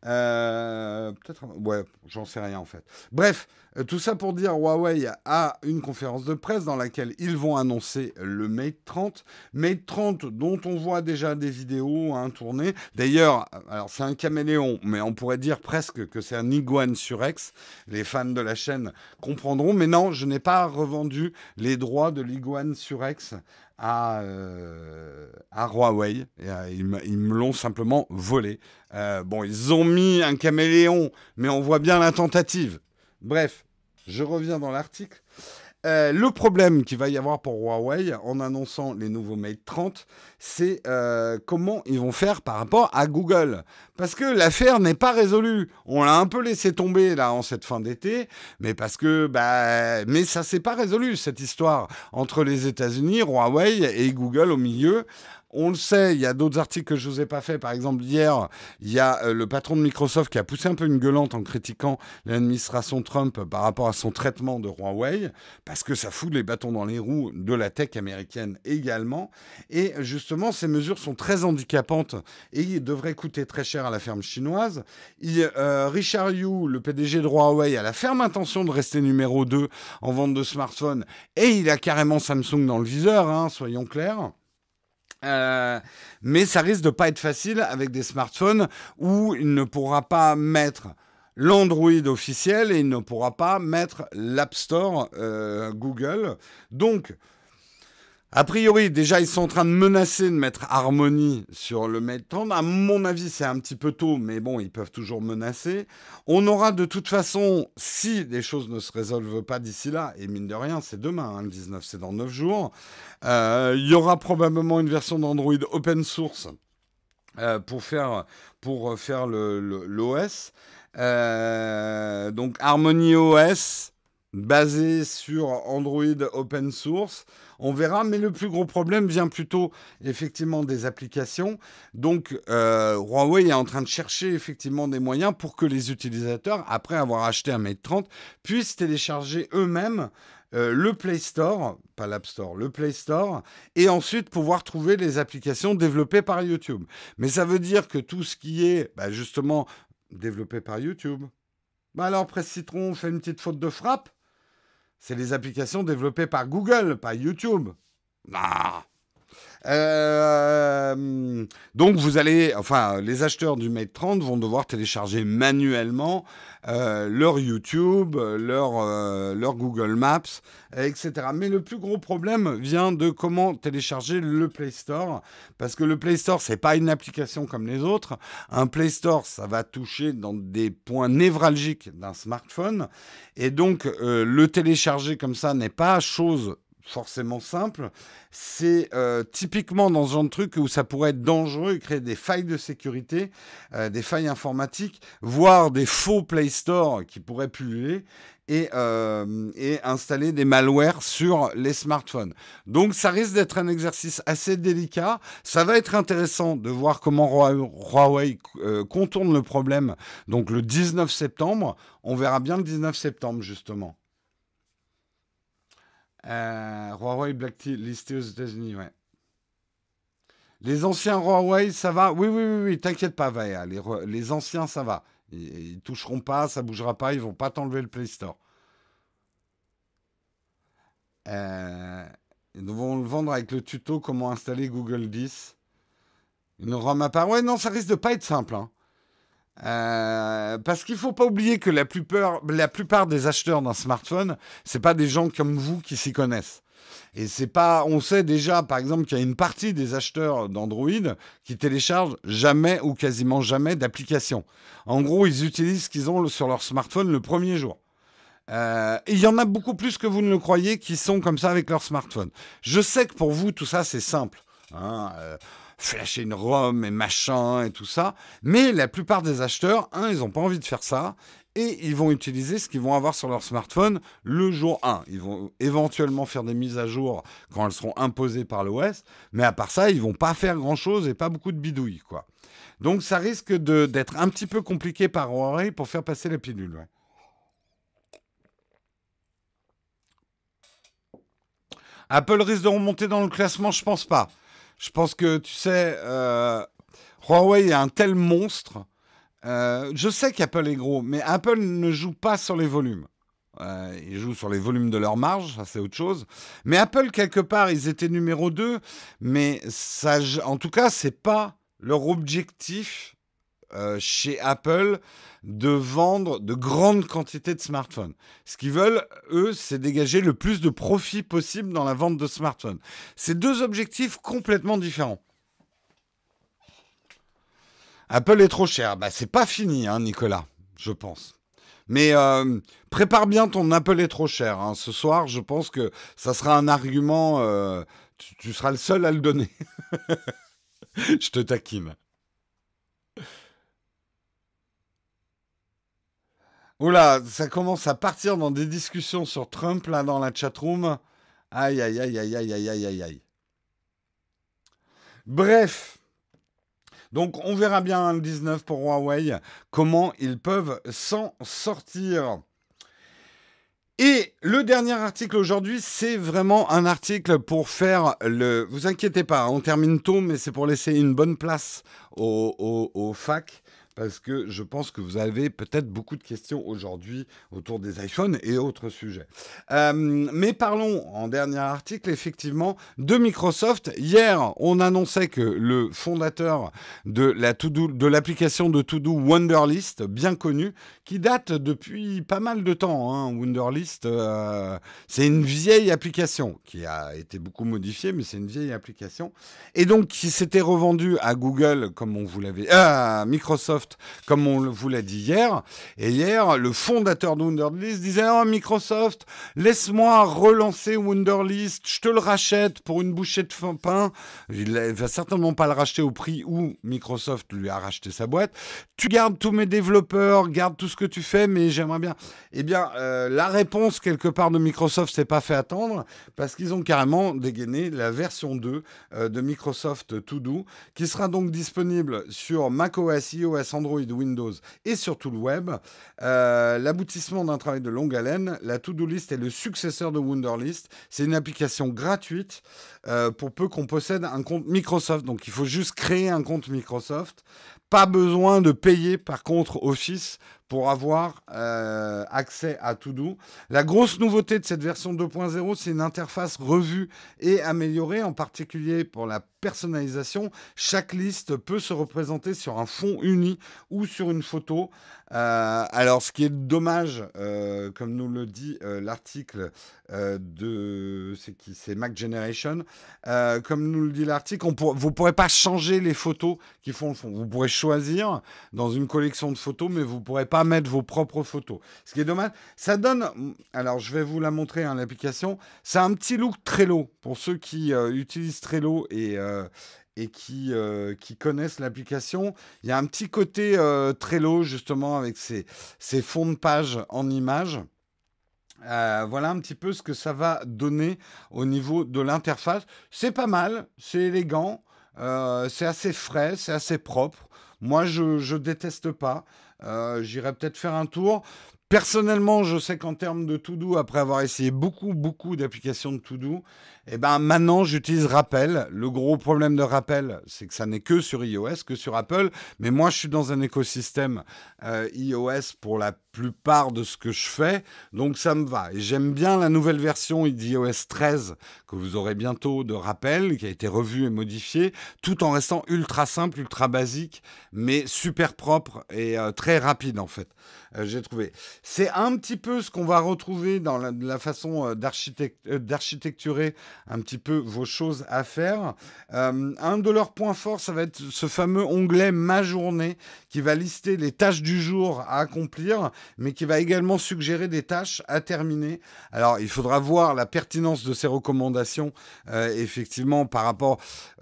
Euh, peut-être, ouais, j'en sais rien en fait. Bref, euh, tout ça pour dire Huawei a une conférence de presse dans laquelle ils vont annoncer le Mate 30. Mate 30 dont on voit déjà des vidéos hein, tournées. D'ailleurs, alors c'est un caméléon, mais on pourrait dire presque que c'est un iguane sur X. Les fans de la chaîne comprendront. Mais non, je n'ai pas revendu les droits de l'iguane sur X à, euh, à Huawei. Euh, ils, me l'ont simplement volé. Euh, bon, ils ont mis un caméléon, mais on voit bien la tentative. Bref, je reviens dans l'article. Euh, le problème qu'il va y avoir pour Huawei en annonçant les nouveaux Mate 30, c'est euh, comment ils vont faire par rapport à Google. Parce que l'affaire n'est pas résolue. On l'a un peu laissé tomber là en cette fin d'été, mais parce que bah, mais ça s'est pas résolu cette histoire entre les États-Unis, Huawei et Google au milieu. On le sait, il y a d'autres articles que je ne vous ai pas fait. Par exemple, hier, il y a euh, le patron de Microsoft qui a poussé un peu une gueulante en critiquant l'administration Trump par rapport à son traitement de Huawei, parce que ça fout les bâtons dans les roues de la tech américaine également. Et justement, ces mesures sont très handicapantes et devraient coûter très cher à la ferme chinoise. Euh, Richard Yu, le PDG de Huawei, a la ferme intention de rester numéro 2 en vente de smartphones et il a carrément Samsung dans le viseur, hein, soyons clairs. Euh, mais ça risque de pas être facile avec des smartphones où il ne pourra pas mettre l'Android officiel et il ne pourra pas mettre l'App Store euh, Google. Donc, a priori, déjà, ils sont en train de menacer de mettre Harmony sur le Mate 30. À mon avis, c'est un petit peu tôt, mais bon, ils peuvent toujours menacer. On aura de toute façon, si les choses ne se résolvent pas d'ici là, et mine de rien, c'est demain, hein, le 19, c'est dans 9 jours, euh, il y aura probablement une version d'Android open source euh, pour faire, pour faire l'OS. Euh, donc Harmony OS basé sur Android open source. On verra, mais le plus gros problème vient plutôt effectivement des applications. Donc euh, Huawei est en train de chercher effectivement des moyens pour que les utilisateurs, après avoir acheté un Mate 30, puissent télécharger eux-mêmes euh, le Play Store, pas l'App Store, le Play Store, et ensuite pouvoir trouver les applications développées par YouTube. Mais ça veut dire que tout ce qui est bah, justement développé par YouTube, bah alors Presse Citron fait une petite faute de frappe c'est les applications développées par Google, pas YouTube. Ah. Euh, donc vous allez, enfin, les acheteurs du Mate 30 vont devoir télécharger manuellement euh, leur YouTube, leur, euh, leur Google Maps, etc. Mais le plus gros problème vient de comment télécharger le Play Store, parce que le Play Store c'est pas une application comme les autres. Un Play Store, ça va toucher dans des points névralgiques d'un smartphone, et donc le télécharger comme ça n'est pas chose forcément simple. C'est euh, typiquement dans ce genre de truc où ça pourrait être dangereux créer des failles de sécurité, euh, des failles informatiques, voire des faux Play Store qui pourraient pulluler et, euh, et installer des malwares sur les smartphones. Donc ça risque d'être un exercice assez délicat. Ça va être intéressant de voir comment Huawei contourne le problème. Donc le 19 septembre, on verra bien le 19 septembre justement. Euh, Huawei listé aux États-Unis, ouais. Les anciens Huawei, ça va? Oui, oui, oui, oui t'inquiète pas, Vaya. Les, les, anciens, ça va. Ils, ne toucheront pas, ça bougera pas, ils vont pas t'enlever le Play Store. Euh, ils vont le vendre avec le tuto comment installer Google 10. Une ROM à part. Ouais, non, ça risque de pas être simple. Hein. Euh, parce qu'il faut pas oublier que la plupart, des acheteurs d'un smartphone, c'est pas des gens comme vous qui s'y connaissent. Et c'est pas, on sait déjà, par exemple, qu'il y a une partie des acheteurs d'Android qui téléchargent jamais ou quasiment jamais d'application. En gros, ils utilisent ce qu'ils ont sur leur smartphone le premier jour. Euh, il y en a beaucoup plus que vous ne le croyez qui sont comme ça avec leur smartphone. Je sais que pour vous, tout ça, c'est simple. Hein, euh, flasher une ROM et machin et tout ça. Mais la plupart des acheteurs, ils n'ont pas envie de faire ça et ils vont utiliser ce qu'ils vont avoir sur leur smartphone le jour 1. Ils vont éventuellement faire des mises à jour quand elles seront imposées par l'OS, mais à part ça, ils vont pas faire grand-chose et pas beaucoup de bidouilles, quoi. Donc ça risque d'être un petit peu compliqué par Huawei pour faire passer la pilule. Apple risque de remonter dans le classement, je pense pas. Je pense que, tu sais, euh, Huawei est un tel monstre euh, je sais qu'Apple est gros, mais Apple ne joue pas sur les volumes. Euh, ils jouent sur les volumes de leur marge, ça c'est autre chose. Mais Apple, quelque part, ils étaient numéro 2, mais en tout cas, c'est pas leur objectif euh, chez Apple de vendre de grandes quantités de smartphones. Ce qu'ils veulent, eux, c'est dégager le plus de profit possible dans la vente de smartphones. C'est deux objectifs complètement différents. Apple est trop cher. Bah, c'est pas fini, hein, Nicolas, je pense. Mais euh, prépare bien ton Apple est trop cher. Hein. Ce soir, je pense que ça sera un argument. Euh, tu, seras le seul à le donner. [LAUGHS] je te taquine. Oula, ça commence à partir dans des discussions sur Trump là dans la chatroom. Aïe, aïe, aïe, aïe, aïe, aïe, aïe, aïe. Bref. Donc on verra bien le 19 pour Huawei, comment ils peuvent s'en sortir. Et le dernier article aujourd'hui, c'est vraiment un article pour faire le... Vous inquiétez pas, on termine tôt, mais c'est pour laisser une bonne place aux, aux facs parce que je pense que vous avez peut-être beaucoup de questions aujourd'hui autour des iPhones et autres sujets. Euh, mais parlons en dernier article effectivement de Microsoft. Hier, on annonçait que le fondateur de la de l'application de To-Do Wonderlist, bien connu, qui date depuis pas mal de temps. Hein, Wonderlist, euh, c'est une vieille application qui a été beaucoup modifiée, mais c'est une vieille application. Et donc qui s'était revendue à Google, comme on vous l'avait, à Microsoft comme on vous l'a dit hier. Et hier, le fondateur de Wunderlist disait oh, Microsoft, laisse-moi relancer Wunderlist, je te le rachète pour une bouchée de pain. Il ne va certainement pas le racheter au prix où Microsoft lui a racheté sa boîte. Tu gardes tous mes développeurs, garde tout ce que tu fais, mais j'aimerais bien. Eh bien, euh, la réponse quelque part de Microsoft s'est pas fait attendre parce qu'ils ont carrément dégainé la version 2 euh, de Microsoft To Do qui sera donc disponible sur macOS, iOS, Android, Windows et surtout le web. Euh, l'aboutissement d'un travail de longue haleine, la To-Do List est le successeur de Wunderlist. C'est une application gratuite euh, pour peu qu'on possède un compte Microsoft. Donc il faut juste créer un compte Microsoft. Pas besoin de payer par contre Office pour avoir euh, accès à Todo. La grosse nouveauté de cette version 2.0, c'est une interface revue et améliorée, en particulier pour la personnalisation. Chaque liste peut se représenter sur un fond uni ou sur une photo. Euh, alors, ce qui est dommage, comme nous le dit l'article de c'est qui Mac Generation, comme nous le dit l'article, vous ne pourrez pas changer les photos qui font le fond. Vous pourrez choisir dans une collection de photos, mais vous ne pourrez pas mettre vos propres photos. Ce qui est dommage, ça donne. Alors, je vais vous la montrer, hein, l'application. C'est un petit look Trello pour ceux qui euh, utilisent Trello et, euh, et qui, euh, qui connaissent l'application. Il y a un petit côté Trello, justement, avec ces, fonds de page en images. voilà un petit peu ce que ça va donner au niveau de l'interface. C'est pas mal, c'est élégant, c'est assez frais, c'est assez propre. Moi, je ne déteste pas. Euh, j'irai peut-être faire un tour. Personnellement, je sais qu'en termes de to-do, après avoir essayé beaucoup, beaucoup d'applications de to-do, eh ben maintenant j'utilise Rappel. Le gros problème de Rappel, c'est que ça n'est que sur iOS, que sur Apple. Mais moi, je suis dans un écosystème euh, iOS pour la plupart de ce que je fais, donc ça me va. Et j'aime bien la nouvelle version d'iOS 13 que vous aurez bientôt de Rappel, qui a été revue et modifiée, tout en restant ultra simple, ultra basique, mais super propre et euh, très rapide en fait. Euh, j'ai trouvé. C'est un petit peu ce qu'on va retrouver dans la, façon euh, euh, d'architecturer un petit peu vos choses à faire. Un de leurs points forts, ça va être ce fameux onglet Ma journée qui va lister les tâches du jour à accomplir, mais qui va également suggérer des tâches à terminer. Alors, il faudra voir la pertinence de ces recommandations, effectivement, par rapport.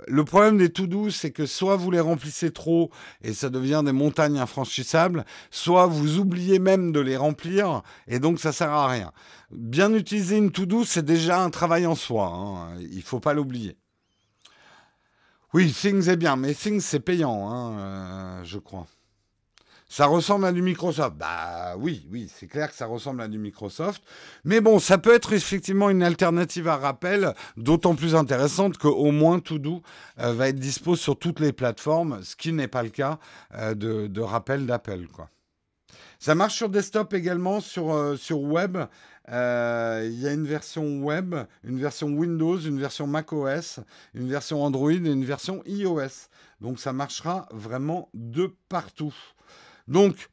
Le problème des to-do, c'est que soit vous les remplissez trop et ça devient des montagnes infranchissables, soit vous oubliez même de les remplir et donc ça sert à rien. Bien utiliser une to-do, c'est déjà un travail en soi. Hein. Il faut pas l'oublier. Oui, Things est bien, mais Things c'est payant, hein, euh, je crois. Ça ressemble à du Microsoft. Bah oui, oui, c'est clair que ça ressemble à du Microsoft. Mais bon, ça peut être effectivement une alternative à rappel, d'autant plus intéressante qu'au moins To euh, va être dispo sur toutes les plateformes, ce qui n'est pas le cas euh, de, de, rappel d'Apple, quoi. Ça marche sur desktop également, sur, euh, sur web. Il y a une version web, une version Windows, une version macOS, une version Android et une version iOS. Donc ça marchera vraiment de partout. Donc,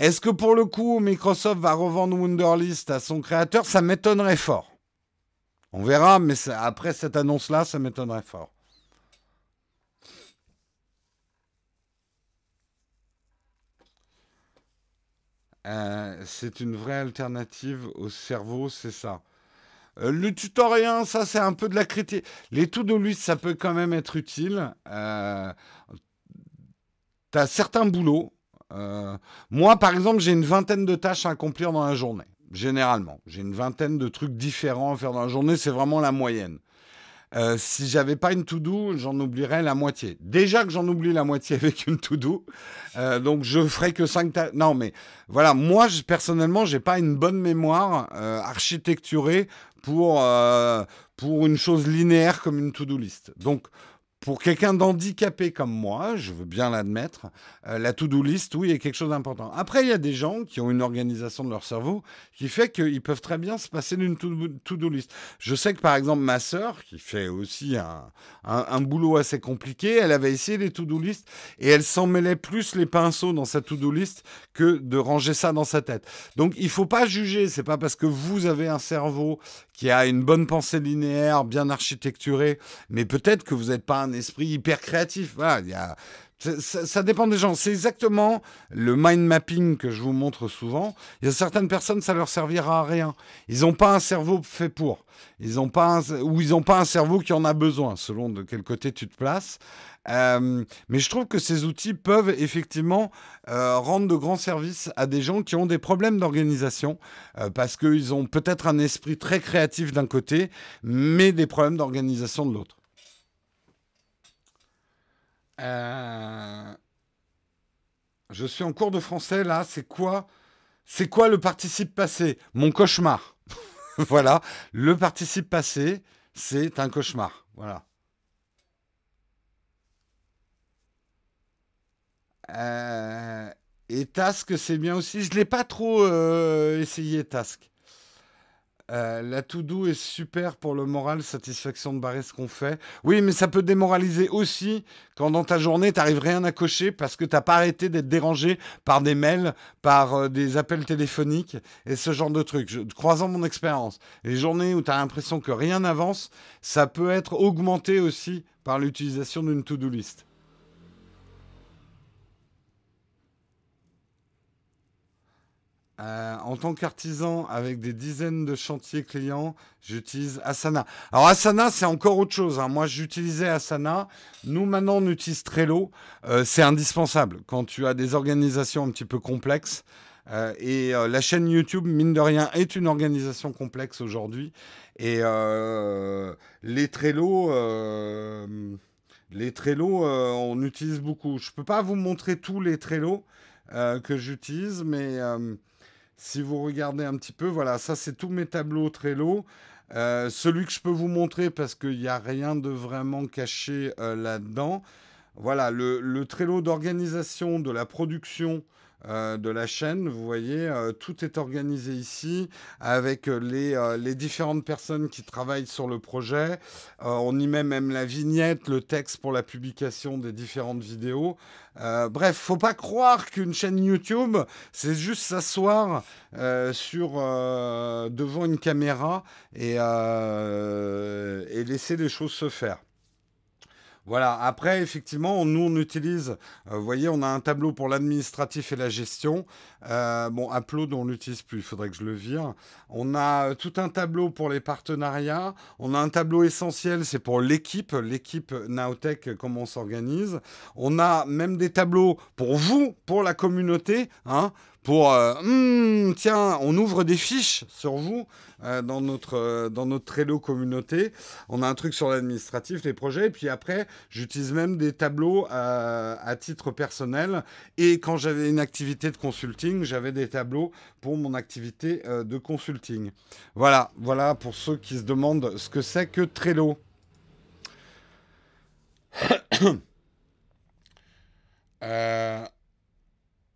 est-ce que pour le coup, Microsoft va revendre Wunderlist à son créateur? Ça m'étonnerait fort. On verra, mais après cette annonce-là, ça m'étonnerait fort. Euh, c'est une vraie alternative au cerveau, c'est ça. Euh, le tutoriel, ça c'est un peu de la critique. Les to-do list, ça peut quand même être utile. Euh, tu as certains boulots. Euh, moi, par exemple, j'ai une vingtaine de tâches à accomplir dans la journée. Généralement, j'ai une vingtaine de trucs différents à faire dans la journée. C'est vraiment la moyenne. Euh, si j'avais pas une to-do, j'en oublierais la moitié. Déjà que j'en oublie la moitié [LAUGHS] avec une to-do, euh, donc je ferais que 5 tâches. Non, mais voilà, moi je, personnellement, j'ai pas une bonne mémoire euh, architecturée pour, pour une chose linéaire comme une to-do list. Donc pour quelqu'un d'handicapé comme moi, je veux bien l'admettre, euh, la to-do list, oui, est quelque chose d'important. Après, il y a des gens qui ont une organisation de leur cerveau qui fait qu'ils peuvent très bien se passer d'une to-do list. Je sais que par exemple, ma sœur, qui fait aussi un, boulot assez compliqué, elle avait essayé les to-do list et elle s'en mêlait plus les pinceaux dans sa to-do list que de ranger ça dans sa tête. Donc, il faut pas juger. C'est pas parce que vous avez un cerveau qui a une bonne pensée linéaire, bien architecturée, mais peut-être que vous n'êtes pas un esprit hyper créatif. Voilà, il y a, ça, dépend des gens. C'est exactement le mind mapping que je vous montre souvent. Il y a certaines personnes, ça leur servira à rien. Ils n'ont pas un cerveau fait pour. Ils ont pas ou ils n'ont pas un cerveau qui en a besoin, selon de quel côté tu te places. Euh, mais je trouve que ces outils peuvent effectivement euh, rendre de grands services à des gens qui ont des problèmes d'organisation, euh, parce qu'ils ont peut-être un esprit très créatif d'un côté, mais des problèmes d'organisation de l'autre. Je suis en cours de français là, c'est quoi C'est quoi le participe passé? Mon cauchemar. [LAUGHS] voilà, le participe passé, c'est un cauchemar. Voilà. Euh, et Task, c'est bien aussi. Je ne l'ai pas trop euh, essayé, Task. Euh, la to-do est super pour le moral, satisfaction de barrer ce qu'on fait. Oui, mais ça peut démoraliser aussi quand dans ta journée, tu n'arrives rien à cocher parce que tu n'as pas arrêté d'être dérangé par des mails, par des appels téléphoniques et ce genre de trucs. Je, croisant mon expérience, les journées où tu as l'impression que rien n'avance, ça peut être augmenté aussi par l'utilisation d'une to-do list. Euh, en tant qu'artisan avec des dizaines de chantiers clients, j'utilise Asana. Alors Asana, c'est encore autre chose. Hein. Moi, j'utilisais Asana. Nous, maintenant, on utilise Trello. Euh, c'est indispensable quand tu as des organisations un petit peu complexes. Euh, et la chaîne YouTube, mine de rien, est une organisation complexe aujourd'hui. Et les Trello, les Trello, on utilise beaucoup. Je ne peux pas vous montrer tous les Trello que j'utilise, mais si vous regardez un petit peu, voilà, ça c'est tous mes tableaux Trello. Euh, celui que je peux vous montrer parce qu'il n'y a rien de vraiment caché euh, là-dedans. Voilà, le, Trello d'organisation de la production de la chaîne. Vous voyez, euh, tout est organisé ici avec euh, les, les, différentes personnes qui travaillent sur le projet. on y met même la vignette, le texte pour la publication des différentes vidéos. bref, faut pas croire qu'une chaîne YouTube, c'est juste s'asseoir devant une caméra et, et laisser les choses se faire. Voilà, après, effectivement, nous, on utilise, euh, voyez, on a un tableau pour l'administratif et la gestion. Euh, bon, Upload, on l'utilise plus, il faudrait que je le vire. On a tout un tableau pour les partenariats. On a un tableau essentiel, c'est pour l'équipe, l'équipe Naotech, comment on s'organise. On a même des tableaux pour vous, pour la communauté, hein, pour euh, hmm, tiens, on ouvre des fiches sur vous euh, dans notre euh, dans notre Trello communauté. On a un truc sur l'administratif, les projets, et puis après, j'utilise même des tableaux à titre personnel. Et quand j'avais une activité de consulting, j'avais des tableaux pour mon activité de consulting. Voilà, voilà pour ceux qui se demandent ce que c'est que Trello. [COUGHS] euh,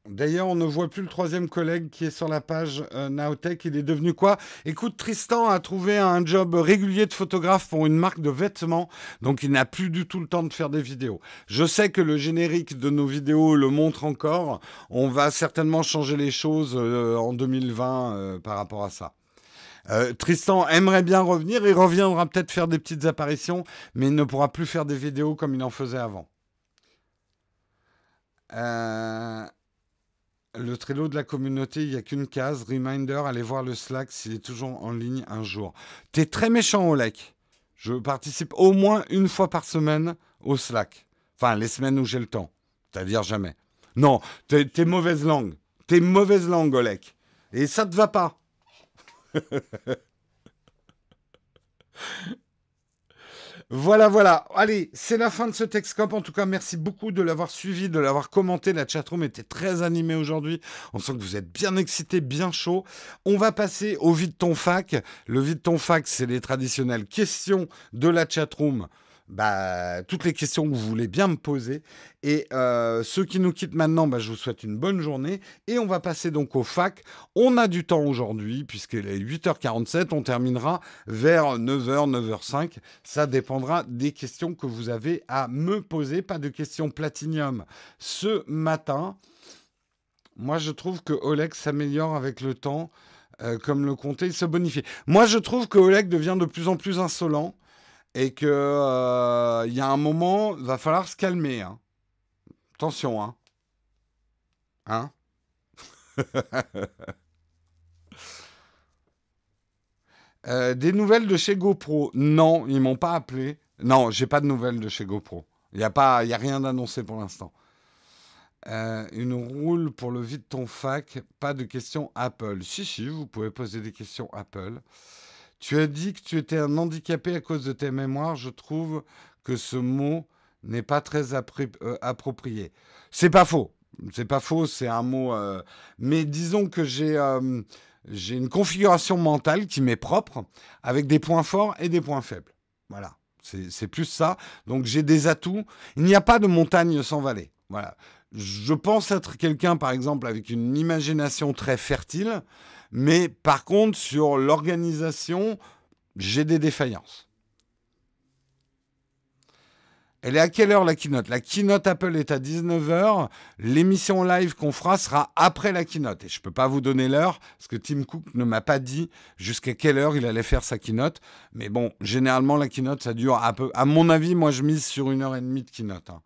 D'ailleurs, on ne voit plus le troisième collègue qui est sur la page euh, Naotech. Il est devenu quoi? Écoute, Tristan a trouvé un job régulier de photographe pour une marque de vêtements, donc il n'a plus du tout le temps de faire des vidéos. Je sais que le générique de nos vidéos le montre encore. On va certainement changer les choses euh, en 2020 euh, par rapport à ça. Tristan aimerait bien revenir, il reviendra peut-être faire des petites apparitions, mais il ne pourra plus faire des vidéos comme il en faisait avant. Euh... Le Trello de la communauté, il n'y a qu'une case. Reminder, allez voir le Slack s'il est toujours en ligne un jour. T'es très méchant, Olek. Je participe au moins une fois par semaine au Slack. Enfin, les semaines où j'ai le temps. C'est-à-dire jamais. Non, t'es, mauvaise langue. T'es mauvaise langue, Olek. Et ça te va pas. [LAUGHS] Voilà, voilà. Allez, c'est la fin de ce Texcop. En tout cas, merci beaucoup de l'avoir suivi, de l'avoir commenté. La chatroom était très animée aujourd'hui. On sent que vous êtes bien excité, bien chaud. On va passer au vide ton fac. Le vide ton fac, c'est les traditionnelles questions de la chatroom bah, toutes les questions que vous voulez bien me poser. Et euh, ceux qui nous quittent maintenant, bah, je vous souhaite une bonne journée. Et on va passer donc au fac. On a du temps aujourd'hui, puisqu'il est 8h47. On terminera vers 9h, 9h05. Ça dépendra des questions que vous avez à me poser. Pas de questions platinium ce matin. Moi, je trouve que Oleg s'améliore avec le temps. Euh, comme le comté, il se bonifie. Moi, je trouve que Oleg devient de plus en plus insolent et que euh, il y a un moment, va falloir se calmer. Hein. Attention, hein. Hein? [LAUGHS] Euh, Des nouvelles de chez GoPro Non, ils m'ont pas appelé. Non, j'ai pas de nouvelles de chez GoPro. Il n'y a, a rien d'annoncé pour l'instant. Euh, une roule pour le vide ton fac, pas de questions Apple. Si, si, vous pouvez poser des questions Apple. Tu as dit que tu étais un handicapé à cause de tes mémoires. Je trouve que ce mot n'est pas très euh, approprié. C'est pas faux. C'est pas faux, c'est un mot. Euh, mais disons que j'ai euh, j'ai une configuration mentale qui m'est propre, avec des points forts et des points faibles. Voilà. C'est plus ça. Donc j'ai des atouts. Il n'y a pas de montagne sans vallée. Voilà. Je pense être quelqu'un, par exemple, avec une imagination très fertile. Mais par contre, sur l'organisation, j'ai des défaillances. Elle est à quelle heure la keynote? La keynote Apple est à 19h. L'émission live qu'on fera sera après la keynote. Et je ne peux pas vous donner l'heure parce que Tim Cook ne m'a pas dit jusqu'à quelle heure il allait faire sa keynote. Mais bon, généralement, la keynote, ça dure un peu. À mon avis, moi, je mise sur une heure et demie de keynote. Hein.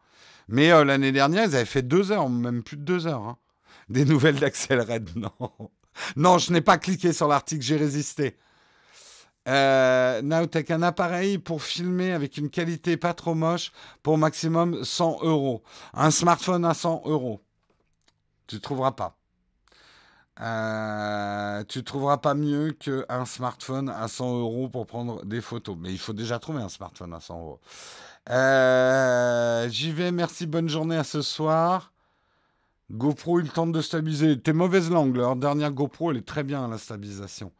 Mais euh, l'année dernière, ils avaient fait deux heures, même plus de deux heures. Hein. Des nouvelles d'Axel Red, [LAUGHS] non. Non, je n'ai pas cliqué sur l'article, j'ai résisté. Euh, Nowtech, un appareil pour filmer avec une qualité pas trop moche pour maximum 100 euros. Un smartphone à 100 euros. Tu ne trouveras pas. Euh, tu trouveras pas mieux qu'un smartphone à 100 euros pour prendre des photos. Mais il faut déjà trouver un smartphone à 100 euros. Euh, j'y vais, merci, bonne journée à ce soir. GoPro, il tente de stabiliser. T'es mauvaise langue, leur dernière GoPro, elle est très bien à la stabilisation.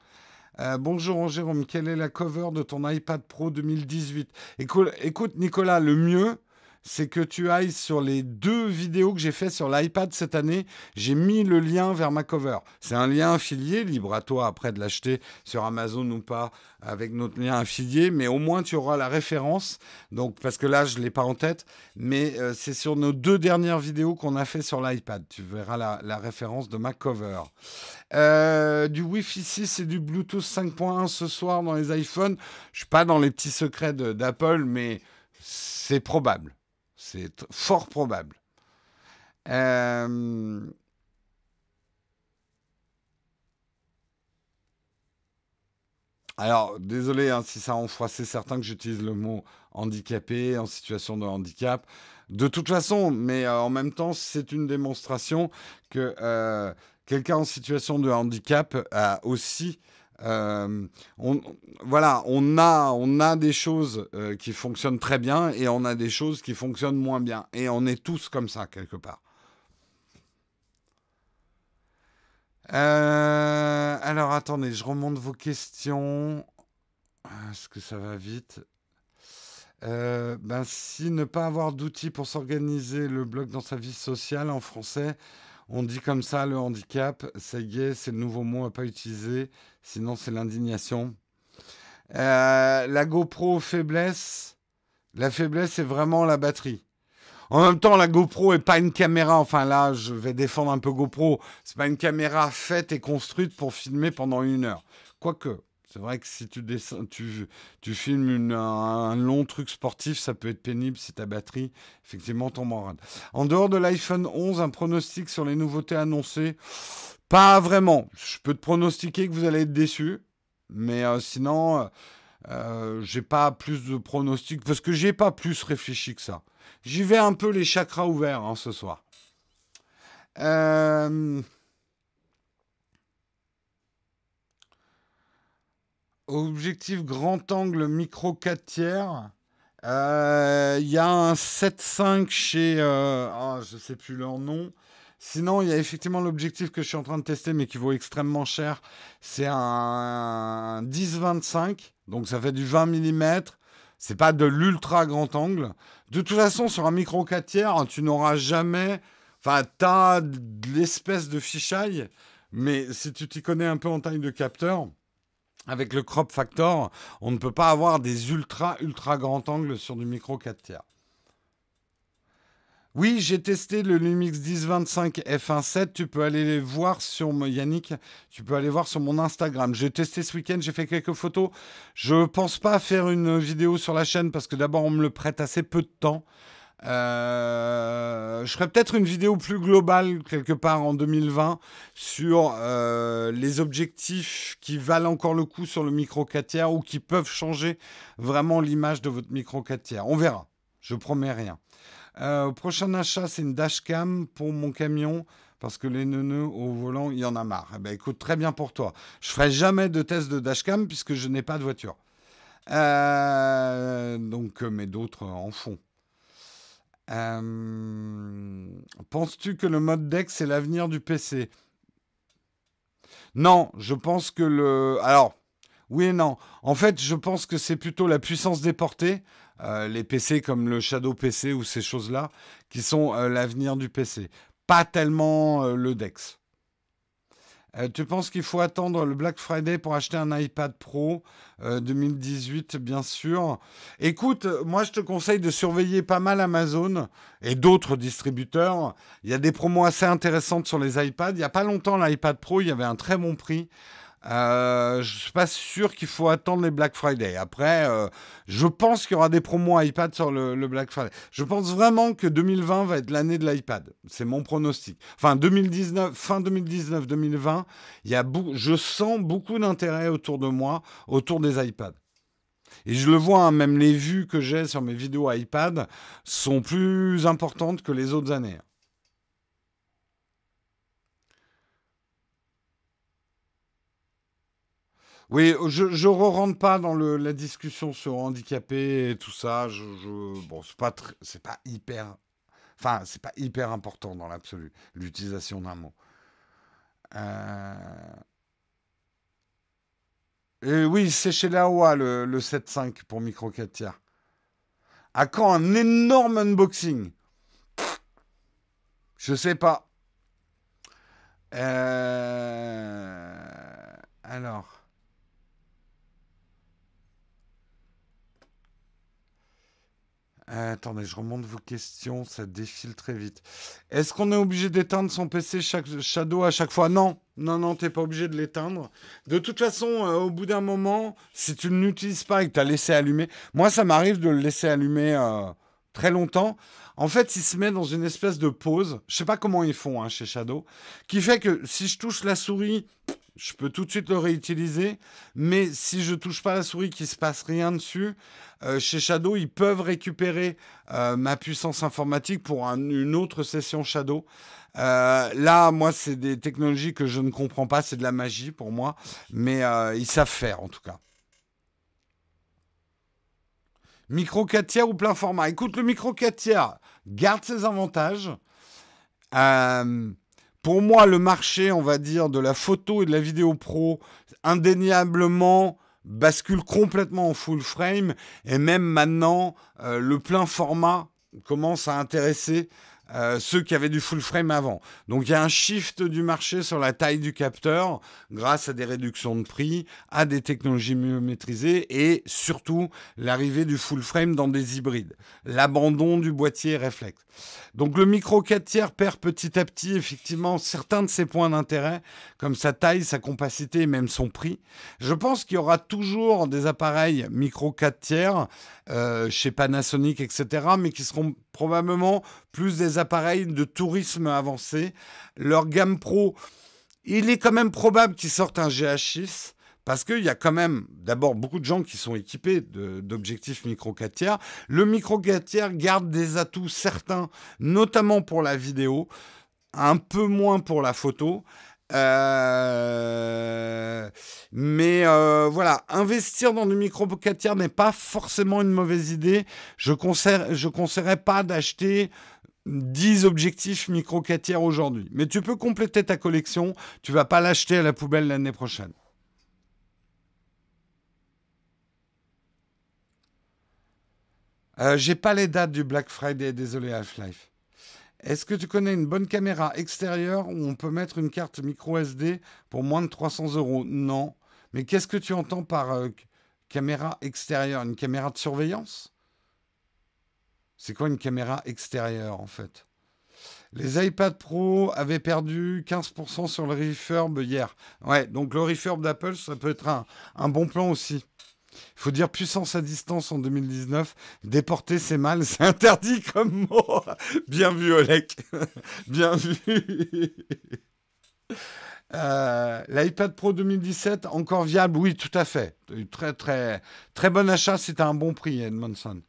Euh, bonjour Jérôme, quelle est la cover de ton iPad Pro 2018 écoute, écoute, Nicolas, le mieux, c'est que tu ailles sur les deux vidéos que j'ai fait sur l'iPad cette année. J'ai mis le lien vers ma cover. C'est un lien affilié, libre à toi après de l'acheter sur Amazon ou pas avec notre lien affilié, mais au moins tu auras la référence. Donc parce que là je l'ai pas en tête, mais euh, c'est sur nos deux dernières vidéos qu'on a fait sur l'iPad. Tu verras la, référence de ma cover. Euh, du Wi-Fi 6 et du Bluetooth 5.1 ce soir dans les iPhones. Je suis pas dans les petits secrets d'Apple, mais c'est probable. C'est fort probable. Euh, alors, désolé hein, si ça a c'est certain que j'utilise le mot handicapé, en situation de handicap. De toute façon, mais euh, en même temps, c'est une démonstration que euh, quelqu'un en situation de handicap a aussi euh, on, voilà, on a, on a des choses euh, qui fonctionnent très bien et on a des choses qui fonctionnent moins bien. Et on est tous comme ça, quelque part. Euh, alors, attendez, je remonte vos questions. Est-ce que ça va vite? Ben, Si ne pas avoir d'outils pour s'organiser le blog dans sa vie sociale en français, on dit comme ça le handicap, ça y est, c'est le nouveau mot à pas utiliser, sinon c'est l'indignation. Euh, la GoPro faiblesse, la faiblesse c'est vraiment la batterie. En même temps, la GoPro est pas une caméra. Enfin là, je vais défendre un peu GoPro. C'est pas une caméra faite et construite pour filmer pendant une heure. Quoique, c'est vrai que si tu, tu, filmes un, long truc sportif, ça peut être pénible si ta batterie, effectivement, tombe en rade. En dehors de l'iPhone 11, un pronostic sur les nouveautés annoncées? Pas vraiment. Je peux te pronostiquer que vous allez être déçu, mais euh, sinon, euh, euh, j'ai pas plus de pronostics parce que j'ai pas plus réfléchi que ça. J'y vais un peu les chakras ouverts hein, ce soir. Euh. Objectif grand angle micro 4 tiers. Euh, il y a un 7.5 chez. Euh, ah, je ne sais plus leur nom. Sinon, il y a effectivement l'objectif que je suis en train de tester, mais qui vaut extrêmement cher. C'est un 10-25. Donc ça fait du 20 mm. C'est pas de l'ultra grand angle. De toute façon, sur un micro 4 tiers, tu n'auras jamais. Enfin, tu as l'espèce de fichaille, mais si tu t'y connais un peu en taille de capteur, avec le crop factor, on ne peut pas avoir des ultra, ultra grands angles sur du micro 4 tiers. Oui, j'ai testé le Lumix 1025 F1.7. Tu peux aller les voir sur Yannick. Tu peux aller voir sur mon Instagram. J'ai testé ce week-end. J'ai fait quelques photos. Je pense pas faire une vidéo sur la chaîne parce que d'abord on me le prête assez peu de temps. Euh, je ferai peut-être une vidéo plus globale quelque part en 2020 sur euh, les objectifs qui valent encore le coup sur le micro 4 tiers ou qui peuvent changer vraiment l'image de votre micro 4 tiers. On verra. Je promets rien. Euh, prochain achat, c'est une dashcam pour mon camion parce que les neuneux au volant, il y en a marre. Eh ben, écoute, très bien pour toi. Je ferai jamais de test de dashcam puisque je n'ai pas de voiture. donc, mais d'autres en font. Euh, penses-tu que le mode deck, c'est l'avenir du PC Non, je pense que le... Alors, oui et non. En fait, je pense que c'est plutôt la puissance déportée, euh, les PC comme le Shadow PC ou ces choses-là, qui sont euh, l'avenir du PC. Pas tellement le DEX. Euh, tu penses qu'il faut attendre le Black Friday pour acheter un iPad Pro 2018, euh, bien sûr. Écoute, moi je te conseille de surveiller pas mal Amazon et d'autres distributeurs. Il y a des promos assez intéressantes sur les iPads. Il n'y a pas longtemps, l'iPad Pro, il y avait un très bon prix. Euh, je suis pas sûr qu'il faut attendre les Black Friday. Après, euh, je pense qu'il y aura des promos iPad sur le, Black Friday. Je pense vraiment que 2020 va être l'année de l'iPad. C'est mon pronostic. Enfin, 2019, fin 2019-2020, il y a je sens beaucoup d'intérêt autour de moi, autour des iPads. Et je le vois, hein, même les vues que j'ai sur mes vidéos iPad sont plus importantes que les autres années. Oui, je ne rentre pas dans la discussion sur handicapé et tout ça. Bon, c'est pas pas hyper, enfin, c'est pas hyper important dans l'absolu l'utilisation d'un mot. Euh, oui, c'est chez la le, le 7.5 pour micro 4 tiers. À quand un énorme unboxing? Je sais pas. Euh, alors. Attendez, je remonte vos questions, ça défile très vite. Est-ce qu'on est obligé d'éteindre son PC chaque Shadow à chaque fois? Non, non, non, t'es pas obligé de l'éteindre. De toute façon, euh, au bout d'un moment, si tu ne l'utilises pas et que tu as laissé allumer, moi ça m'arrive de le laisser allumer euh, très longtemps. En fait, il se met dans une espèce de pause. Je sais pas comment ils font hein, chez Shadow, qui fait que si je touche la souris, je peux tout de suite le réutiliser. Mais si je touche pas la souris, qu'il se passe rien dessus, euh, chez Shadow, ils peuvent récupérer euh, ma puissance informatique pour une autre session Shadow. Euh, là, moi, c'est des technologies que je ne comprends pas, c'est de la magie pour moi, mais ils savent faire en tout cas. Micro 4 tiers ou plein format? Écoute, le micro 4 tiers garde ses avantages. Pour moi, le marché, on va dire, de la photo et de la vidéo pro, indéniablement, bascule complètement en full frame. Et même maintenant euh, le plein format commence à intéresser euh, ceux qui avaient du full frame avant. Donc il y a un shift du marché sur la taille du capteur grâce à des réductions de prix, à des technologies mieux maîtrisées et surtout l'arrivée du full frame dans des hybrides, l'abandon du boîtier réflexe. Donc le micro 4 tiers perd petit à petit effectivement certains de ses points d'intérêt, comme sa taille, sa compacité et même son prix. Je pense qu'il y aura toujours des appareils micro 4 tiers euh, chez Panasonic, etc., mais qui seront probablement plus des appareils de tourisme avancé. Leur gamme pro, il est quand même probable qu'ils sortent un GH6. Parce qu'il y a quand même d'abord beaucoup de gens qui sont équipés d'objectifs micro 4 tiers. Le micro 4 tiers garde des atouts certains, notamment pour la vidéo, un peu moins pour la photo. Euh, mais euh, voilà, investir dans du micro 4 tiers n'est pas forcément une mauvaise idée. Je ne conseillerais pas d'acheter 10 objectifs micro 4 tiers aujourd'hui. Mais tu peux compléter ta collection. Tu vas pas l'acheter à la poubelle l'année prochaine. Euh, j'ai pas les dates du Black Friday, désolé Half-Life. Est-ce que tu connais une bonne caméra extérieure où on peut mettre une carte micro SD pour moins de 300 euros? Non. Mais qu'est-ce que tu entends par euh, caméra extérieure? Une caméra de surveillance? C'est quoi une caméra extérieure en fait? Les iPad Pro avaient perdu 15% sur le refurb hier. Ouais, donc le refurb d'Apple, ça peut être un bon plan aussi. Faut dire puissance à distance en 2019. Déporter, c'est mal, [LAUGHS] c'est interdit comme mot. Bien vu, Oleg. [LAUGHS] Bien vu. [LAUGHS] Euh, L'iPad Pro 2017, encore viable? Oui, tout à fait. Très, très, très bon achat. C'était un bon prix, Edmondson.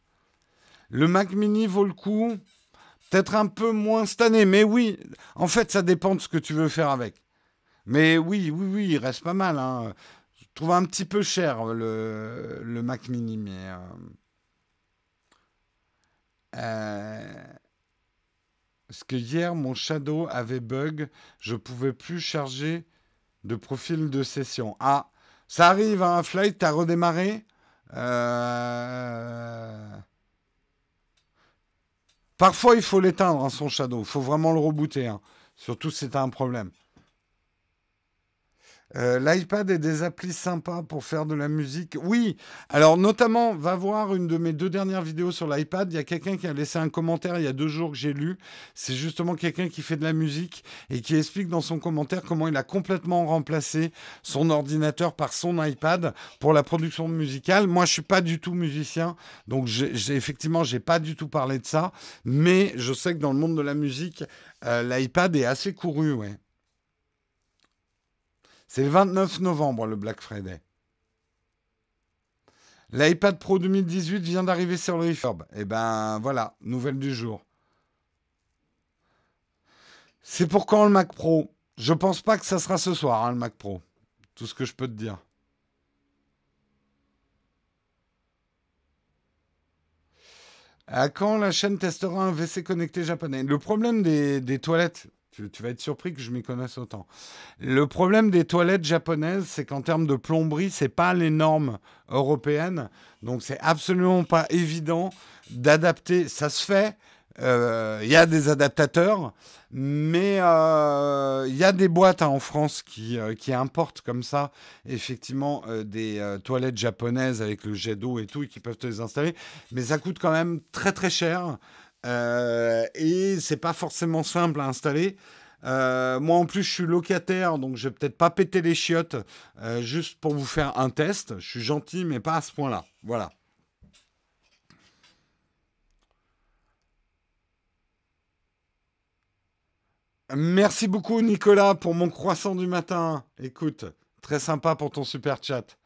Le Mac Mini vaut le coup? Peut-être un peu moins cette année, mais oui. En fait, ça dépend de ce que tu veux faire avec. Mais oui, oui, oui, il reste pas mal. Hein trouve un petit peu cher le, le Mac Mini, mais. Euh, euh, parce que hier, mon Shadow avait bug, je pouvais plus charger de profil de session. Ah, ça arrive, un hein, Flight, t'as redémarré? Euh, Parfois, il faut l'éteindre, hein, son Shadow. Il faut vraiment le rebooter. Hein. Surtout si c'est un problème. Euh, L'iPad est des applis sympas pour faire de la musique. Oui, alors notamment, va voir une de mes deux dernières vidéos sur l'iPad. Il y a quelqu'un qui a laissé un commentaire il y a deux jours que j'ai lu. C'est justement quelqu'un qui fait de la musique et qui explique dans son commentaire comment il a complètement remplacé son ordinateur par son iPad pour la production musicale. Moi, je suis pas du tout musicien, donc j'ai, effectivement, j'ai pas du tout parlé de ça. Mais je sais que dans le monde de la musique, euh, l'iPad est assez couru. C'est le 29 novembre, le Black Friday. L'iPad Pro 2018 vient d'arriver sur le refurb. Et eh ben voilà, nouvelle du jour. C'est pour quand le Mac Pro? Je pense pas que ça sera ce soir, hein, le Mac Pro. Tout ce que je peux te dire. À quand la chaîne testera un WC connecté japonais? Le problème des toilettes, Tu, vas être surpris que je m'y connaisse autant. Le problème des toilettes japonaises, c'est qu'en termes de plomberie, c'est pas les normes européennes. Donc, c'est absolument pas évident d'adapter. Ça se fait. Euh, il y a des adaptateurs, mais euh, il y a des boîtes hein, en France qui, euh, qui, importent comme ça, effectivement, des toilettes japonaises avec le jet d'eau et tout, et qui peuvent te les installer. Mais ça coûte quand même très très cher. Euh, et c'est pas forcément simple à installer. Euh, moi en plus je suis locataire, donc je vais peut-être pas péter les chiottes euh, juste pour vous faire un test. Je suis gentil, mais pas à ce point-là. Voilà. Merci beaucoup Nicolas pour mon croissant du matin. Écoute, très sympa pour ton super chat.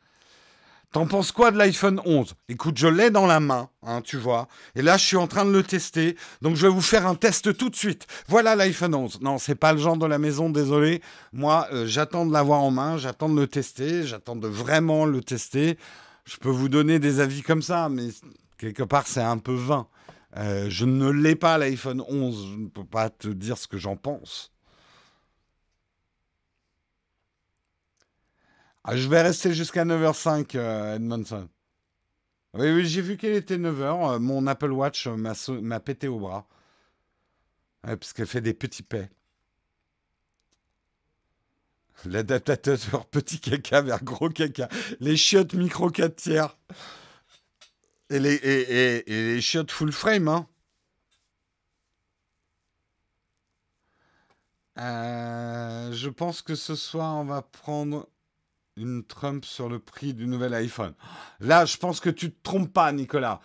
T'en penses quoi de l'iPhone 11 Écoute, je l'ai dans la main, hein, tu vois. Et là, je suis en train de le tester. Donc, je vais vous faire un test tout de suite. Voilà l'iPhone 11. Non, c'est pas le genre de la maison, désolé. Moi, euh, j'attends de l'avoir en main, j'attends de le tester, j'attends de vraiment le tester. Je peux vous donner des avis comme ça, mais quelque part, c'est un peu vain. Euh, je ne l'ai pas, l'iPhone 11. Je ne peux pas te dire ce que j'en pense. Ah, je vais rester jusqu'à 9h05, euh, Edmondson. Oui, oui, j'ai vu qu'elle était 9h. Euh, mon Apple Watch m'a pété au bras. parce qu'elle fait des petits paix. L'adaptateur petit caca vers gros caca. Les chiottes micro 4 tiers. Et les, et, les chiottes full frame, hein. Euh, je pense que ce soir, on va prendre une Trump sur le prix du nouvel iPhone. Là, je pense que tu te trompes pas, Nicolas.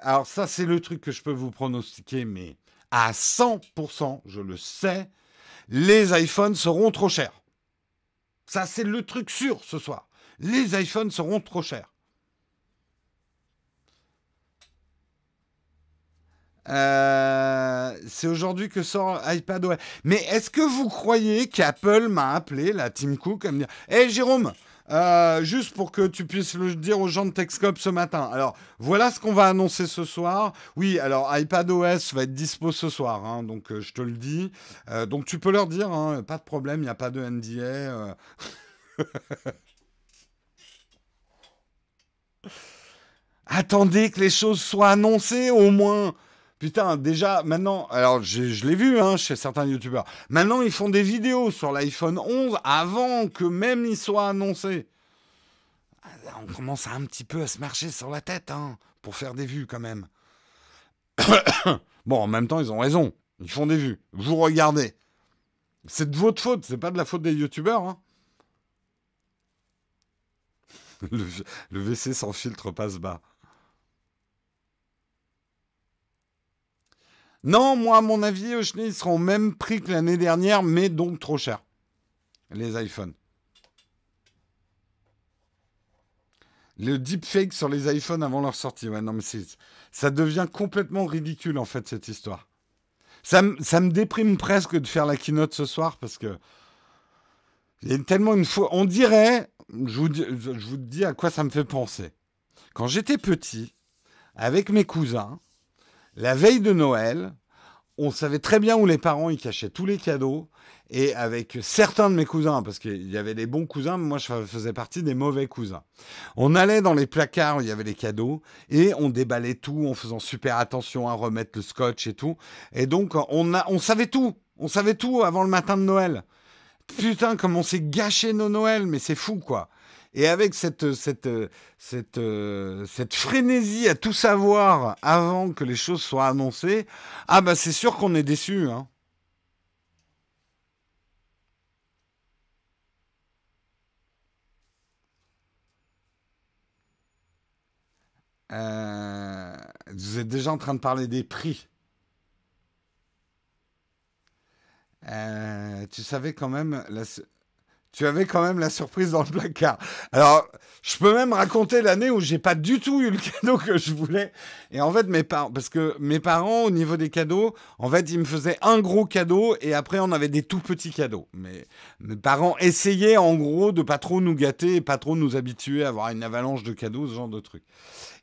alors ça, c'est le truc que je peux vous pronostiquer, mais à 100%, je le sais, les iPhones seront trop chers. Ça, c'est le truc sûr ce soir. Les iPhones seront trop chers. Euh, c'est aujourd'hui que sort iPadOS. Mais est-ce que vous croyez qu'Apple m'a appelé, la Tim Cook, à me dire Hé Jérôme, euh, juste pour que tu puisses le dire aux gens de Techscope ce matin. Alors, voilà ce qu'on va annoncer ce soir. Oui, alors iPadOS va être dispo ce soir, hein, donc euh, je te le dis. donc tu peux leur dire, hein, pas de problème, il n'y a pas de NDA. [LAUGHS] Attendez que les choses soient annoncées au moins. Putain, déjà, maintenant, alors je, l'ai vu hein, chez certains youtubeurs, maintenant ils font des vidéos sur l'iPhone 11 avant que même il soit annoncé. Ah, on commence un petit peu à se marcher sur la tête hein, pour faire des vues quand même. [COUGHS] bon, en même temps, ils ont raison. Ils font des vues. Vous regardez. C'est de votre faute, c'est pas de la faute des youtubeurs. Hein. [LAUGHS] le, le WC sans filtre passe bas. Non, moi, à mon avis, ils seront au même prix que l'année dernière, mais donc trop cher. Les iPhones. Le deepfake sur les iPhones avant leur sortie. Ouais, non, mais ça devient complètement ridicule, en fait, cette histoire. Ça, ça, me déprime presque de faire la keynote ce soir parce que. Il y a tellement une fois. On dirait. Je vous dis à quoi ça me fait penser. Quand j'étais petit, avec mes cousins, la veille de Noël, on savait très bien où les parents ils cachaient tous les cadeaux. Et avec certains de mes cousins, parce qu'il y avait des bons cousins, moi je faisais partie des mauvais cousins. On allait dans les placards où il y avait les cadeaux et on déballait tout en faisant super attention à remettre le scotch et tout. Et donc on, a, on savait tout. On savait tout avant le matin de Noël. Putain, comme on s'est gâché nos Noëls, mais c'est fou quoi. Et avec cette, cette, cette, cette frénésie à tout savoir avant que les choses soient annoncées, ah bah c'est sûr qu'on est déçu. Hein. Euh, vous êtes déjà en train de parler des prix. Euh, tu savais quand même, la, tu avais quand même la surprise dans le placard. Alors, je peux même raconter l'année où j'ai pas du tout eu le [LAUGHS] cadeau que je voulais. Et en fait, mes parents, parce que mes parents, au niveau des cadeaux, en fait, ils me faisaient un gros cadeau et après, on avait des tout petits cadeaux. Mais mes parents essayaient, en gros, de pas trop nous gâter et pas trop nous habituer à avoir une avalanche de cadeaux, ce genre de trucs.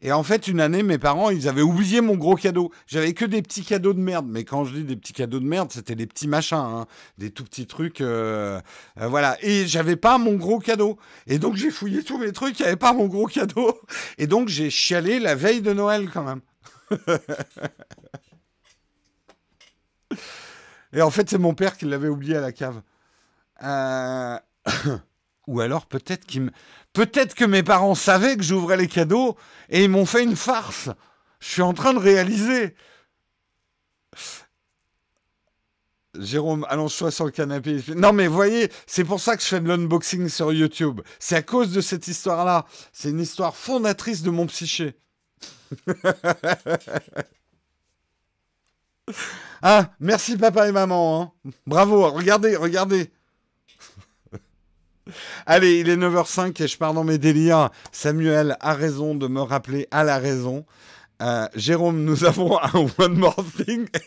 Et en fait, une année, mes parents, ils avaient oublié mon gros cadeau. J'avais que des petits cadeaux de merde. Mais quand je dis des petits cadeaux de merde, c'était des petits machins, hein. des tout petits trucs. Euh, euh, voilà. Et j'avais pas mon gros cadeau. Et donc, j'ai fouillé tous mes trucs, il n'y avait pas mon gros cadeau. Et donc, j'ai chialé la veille de Noël quand même. [LAUGHS] Et en fait, c'est mon père qui l'avait oublié à la cave. Euh... [COUGHS] Ou alors peut-être qu'il peut-être que mes parents savaient que j'ouvrais les cadeaux et ils m'ont fait une farce. Je suis en train de réaliser. Jérôme, allonge-toi sur le canapé. Non, mais voyez, c'est pour ça que je fais de l'unboxing sur YouTube. C'est à cause de cette histoire-là. C'est une histoire fondatrice de mon psyché. [LAUGHS] ah, merci papa et maman. Hein. Bravo, regardez, regardez. [LAUGHS] Allez, il est 9h05 et je pars dans mes délires. Samuel a raison de me rappeler à la raison. Euh, Jérôme, nous avons [LAUGHS] un One More Thing. [LAUGHS]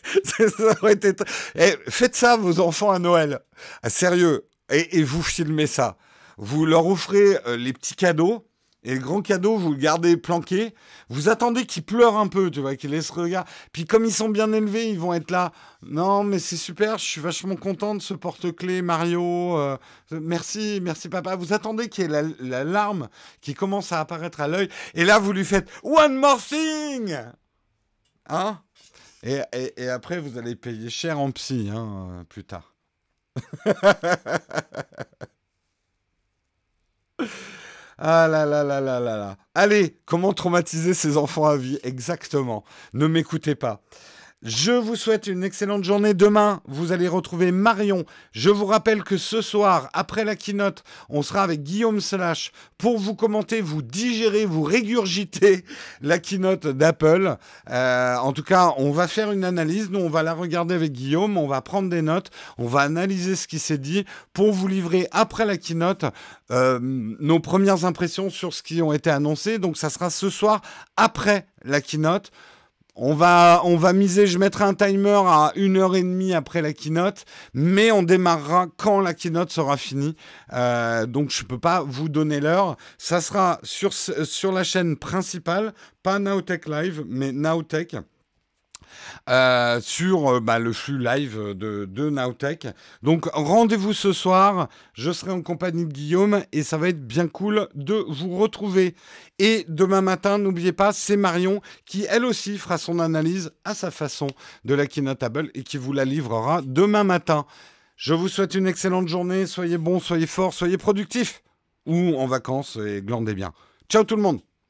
Eh, faites ça, vos enfants, à Noël. Ah, sérieux. Et, vous filmez ça. Vous leur offrez euh, les petits cadeaux et le grand cadeau, vous le gardez planqué. Vous attendez qu'ils pleurent un peu, tu vois, qu'ils laissent regard. Puis comme ils sont bien élevés, ils vont être là. Non, mais c'est super, je suis vachement content de ce porte-clés Mario. Euh, merci, merci papa. Vous attendez qu'il y ait la, larme qui commence à apparaître à l'œil. Et là, vous lui faites One more thing Hein et, et, après, vous allez payer cher en psy, hein, plus tard. [LAUGHS] Ah là là là là là là. Allez, comment traumatiser ses enfants à vie? Exactement. Ne m'écoutez pas. Je vous souhaite une excellente journée. Demain, vous allez retrouver Marion. Je vous rappelle que ce soir, après la keynote, on sera avec Guillaume Slash pour vous commenter, vous digérer, vous régurgiter [LAUGHS] la keynote d'Apple. Euh, en tout cas, on va faire une analyse. Nous, on va la regarder avec Guillaume. On va prendre des notes. On va analyser ce qui s'est dit pour vous livrer après la keynote euh, nos premières impressions sur ce qui ont été annoncés. Donc, ça sera ce soir après la keynote. On va, on va miser, je mettrai un timer à une heure et demie après la keynote, mais on démarrera quand la keynote sera finie. Euh, donc je ne peux pas vous donner l'heure. Ça sera sur, sur la chaîne principale, pas Nowtech Live, mais Nowtech. Euh, sur euh, bah, le flux live de, de. Donc rendez-vous ce soir, je serai en compagnie de Guillaume et ça va être bien cool de vous retrouver. Et demain matin, n'oubliez pas, c'est Marion qui elle aussi fera son analyse à sa façon de la Keynotable et qui vous la livrera demain matin. Je vous souhaite une excellente journée, soyez bons, soyez forts, soyez productifs ou en vacances et glandez bien. Ciao tout le monde